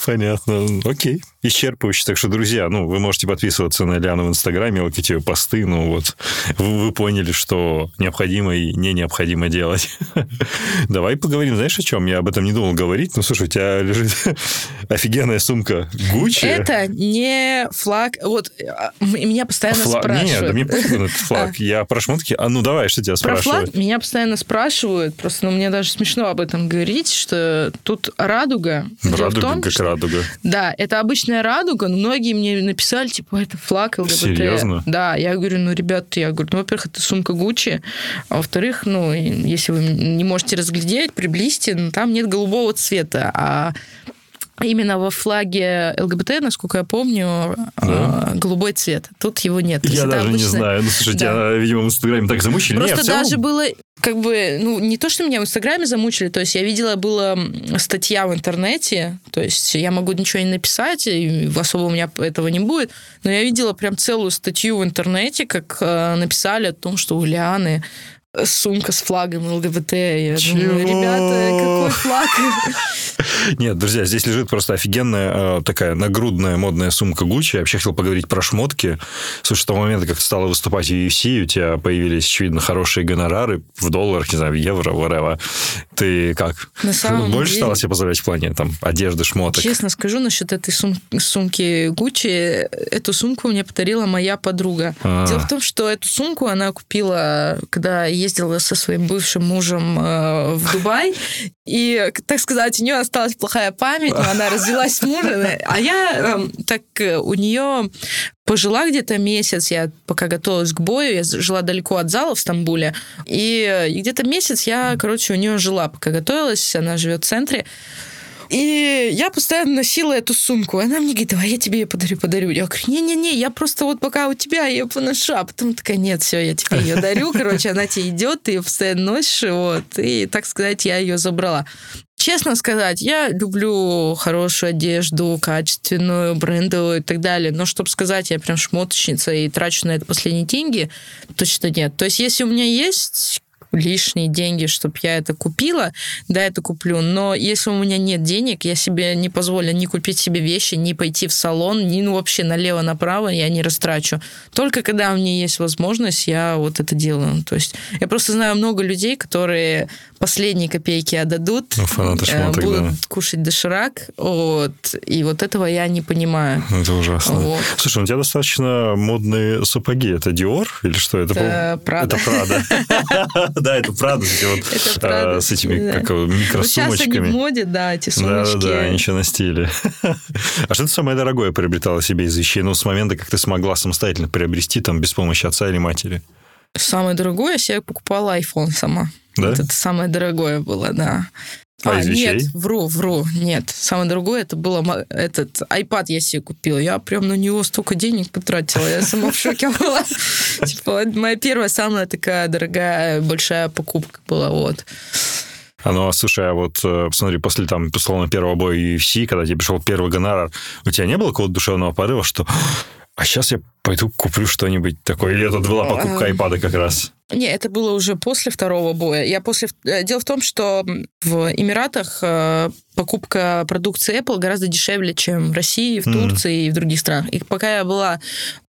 S2: Понятно. Окей. Исчерпывающе. Так что, друзья, ну, вы можете подписываться на Ляну в Инстаграме, лайкать ее посты. Ну, вот вы, вы поняли, что необходимо и не необходимо делать. <laughs> Давай поговорим, знаешь, о чем? Я об этом не думал говорить. Ну, слушай, у тебя лежит <laughs> офигенная сумка Гуччи.
S1: Это не флаг. Вот а, меня постоянно Фла... спрашивают.
S2: Нет, да мне на <laughs> этот флаг. Я про шмотки. А ну, давай, что тебя спрашивают? Про флаг
S1: меня постоянно спрашивают. Просто ну, мне даже смешно об этом говорить, что тут радуга
S2: радуга, том, как что... радуга.
S1: Да, это обычная радуга, но многие мне написали, типа, это флаг ЛГБТ.
S2: Серьезно?
S1: Да, я говорю, ну, ребята, я говорю, ну, во-первых, это сумка Гуччи, а во-вторых, ну, если вы не можете разглядеть, приблизьте, ну, там нет голубого цвета, а именно во флаге ЛГБТ, насколько я помню, да. голубой цвет. Тут его нет.
S2: Я даже обычно... не знаю. Ну, слушайте, да. я, видимо, в Инстаграме так замучили.
S1: Просто
S2: нет,
S1: даже было как бы, ну, не то, что меня в Инстаграме замучили, то есть я видела, была статья в интернете, то есть я могу ничего не написать, и особо у меня этого не будет, но я видела прям целую статью в интернете, как э, написали о том, что у Лианы сумка с флагом ЛГБТ. Я Чего? думаю, ребята, какой флаг? <laughs>
S2: Нет, друзья, здесь лежит просто офигенная э, такая нагрудная модная сумка Гуччи. Я вообще хотел поговорить про шмотки. Слушай, с того момента, как ты стала выступать в UFC, у тебя появились, очевидно, хорошие гонорары в долларах, не знаю, в евро, whatever. Ты как?
S1: На самом
S2: Больше
S1: деле...
S2: стала себе позволять в плане там, одежды, шмоток?
S1: Честно скажу насчет этой сум... сумки Гуччи. Эту сумку мне подарила моя подруга. А-а-а. Дело в том, что эту сумку она купила, когда ездила со своим бывшим мужем э, в Дубай, и, так сказать, у нее осталась плохая память, но она развелась с мужем, а я эм, так э, у нее пожила где-то месяц, я пока готовилась к бою, я жила далеко от зала в Стамбуле, и где-то месяц я, короче, у нее жила, пока готовилась, она живет в центре, и я постоянно носила эту сумку. Она мне говорит, давай я тебе ее подарю, подарю. Я говорю, не-не-не, я просто вот пока у тебя ее поношу. А потом такая, нет, все, я тебе ее дарю. <laughs> Короче, она тебе идет, ты ее постоянно носишь. Вот. И, так сказать, я ее забрала. Честно сказать, я люблю хорошую одежду, качественную, брендовую и так далее. Но чтобы сказать, я прям шмоточница и трачу на это последние деньги, точно нет. То есть, если у меня есть лишние деньги, чтобы я это купила, да, это куплю. Но если у меня нет денег, я себе не позволю ни купить себе вещи, ни пойти в салон, ни ну, вообще налево-направо я не растрачу. Только когда у меня есть возможность, я вот это делаю. То есть я просто знаю много людей, которые последние копейки отдадут,
S2: ну, фанаты э, шмоток,
S1: будут
S2: да.
S1: кушать доширак, вот, и вот этого я не понимаю.
S2: Это ужасно. Вот. Слушай, ну, у тебя достаточно модные сапоги. Это Dior или что?
S1: Это, это Prada.
S2: Это Prada. <laughs> <laughs> Да, это Prada а, с этими как микросумочками. Сейчас
S1: они в моде, да, эти сумочки.
S2: Да, да, ничего на стиле. <laughs> А что ты самое дорогое приобретала себе из вещей? Ну, с момента, как ты смогла самостоятельно приобрести, там, без помощи отца или матери?
S1: Самое дорогое я себе покупала iPhone сама. Да? Вот это самое дорогое было, да.
S2: А, а
S1: нет, вру, вру, нет. Самое дорогое это было этот iPad я себе купила. Я прям на него столько денег потратила. Я сама в шоке была. <laughs> Типа, моя первая самая такая дорогая большая покупка была, вот.
S2: А ну, слушай, а вот э, посмотри, после там, условно, первого боя UFC, когда тебе пришел первый гонорар, у тебя не было какого-то душевного порыва, что а сейчас я пойду куплю что-нибудь такое? Или это была покупка айпада как раз?
S1: Не, это было уже после второго боя. Я после... Э, дело в том, что в Эмиратах э, покупка продукции Apple гораздо дешевле, чем в России, в Турции mm. и в других странах. И пока я была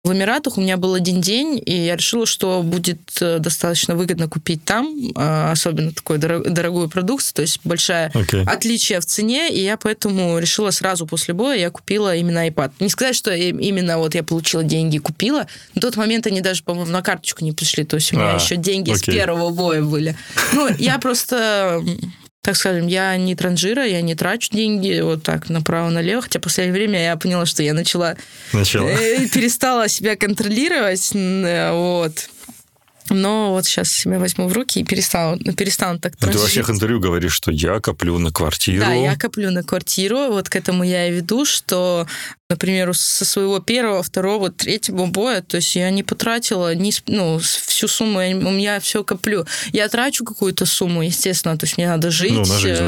S1: в Эмиратах, у меня был один день, и я решила, что будет э, достаточно выгодно купить там, особенно такую дорогую продукцию, то есть большое okay. отличие в цене, и я поэтому решила сразу после боя, я купила именно iPad. Не сказать, что именно вот я получила деньги и купила, на тот момент они даже, по-моему, на карточку не пришли, то есть у меня а, еще деньги okay. с первого боя были. Ну, я просто так скажем, я не транжира, я не трачу деньги вот так направо-налево, хотя в последнее время я поняла, что я начала...
S2: Начала.
S1: Э, перестала себя контролировать, э, вот. Но вот сейчас себя возьму в руки и перестану, перестану так
S2: транжирить. Ты во всех интервью говоришь, что я коплю на квартиру.
S1: Да, я коплю на квартиру. Вот к этому я и веду, что например, со своего первого, второго, третьего боя, то есть я не потратила ни, ну, всю сумму, я, у меня все коплю. Я трачу какую-то сумму, естественно, то есть мне надо жить, ну,
S2: жить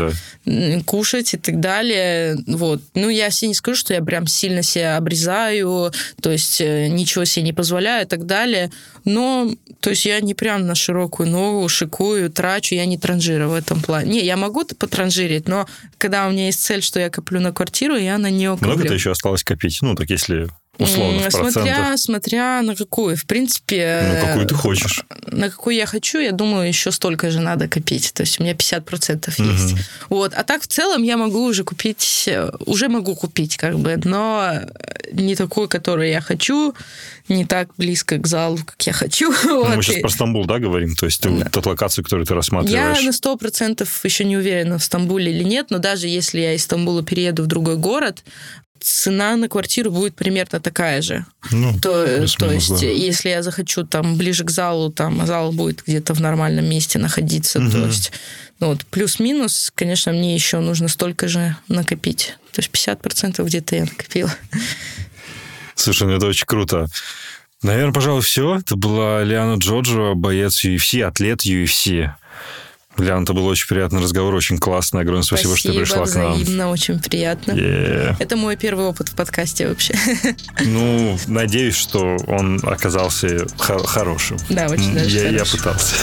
S1: да. кушать и так далее. Вот. Ну, я себе не скажу, что я прям сильно себя обрезаю, то есть э, ничего себе не позволяю и так далее. Но, то есть я не прям на широкую ногу шикую, трачу, я не транжира в этом плане. Не, я могу потранжирить, но когда у меня есть цель, что я коплю на квартиру, я на нее коплю.
S2: Много-то еще осталось копить? Ну, так если условно, в
S1: смотря, смотря на какую. В принципе...
S2: Ну, какую ты хочешь.
S1: На какую я хочу, я думаю, еще столько же надо копить. То есть у меня 50% есть. Угу. Вот. А так в целом я могу уже купить, уже могу купить, как бы, но не такую, которую я хочу, не так близко к залу, как я хочу. <laughs>
S2: Ну, вот. Мы сейчас про Стамбул, да, говорим? То есть да. тот локацию, которую ты рассматриваешь?
S1: Я на сто процентов еще не уверена, в Стамбуле или нет, но даже если я из Стамбула перееду в другой город, цена на квартиру будет примерно такая же.
S2: Ну,
S1: То, то есть,
S2: да.
S1: если я захочу там ближе к залу, там зал будет где-то в нормальном месте находиться, то
S2: Мгм.
S1: есть, ну вот плюс-минус, конечно, мне еще нужно столько же накопить. То есть 50% где-то я накопила.
S2: Слушай, ну это очень круто. Наверное, пожалуй, все. Это была Лиана Джоджо, боец UFC, атлет UFC. Лиана, это был очень приятный разговор, очень классно. Огромное спасибо, что ты пришла к нам.
S1: взаимно, очень приятно.
S2: Е.
S1: Это мой первый опыт в подкасте вообще. <laughs>
S2: Ну, надеюсь, что он оказался хо- хорошим.
S1: Да, очень даже
S2: я, я пытался.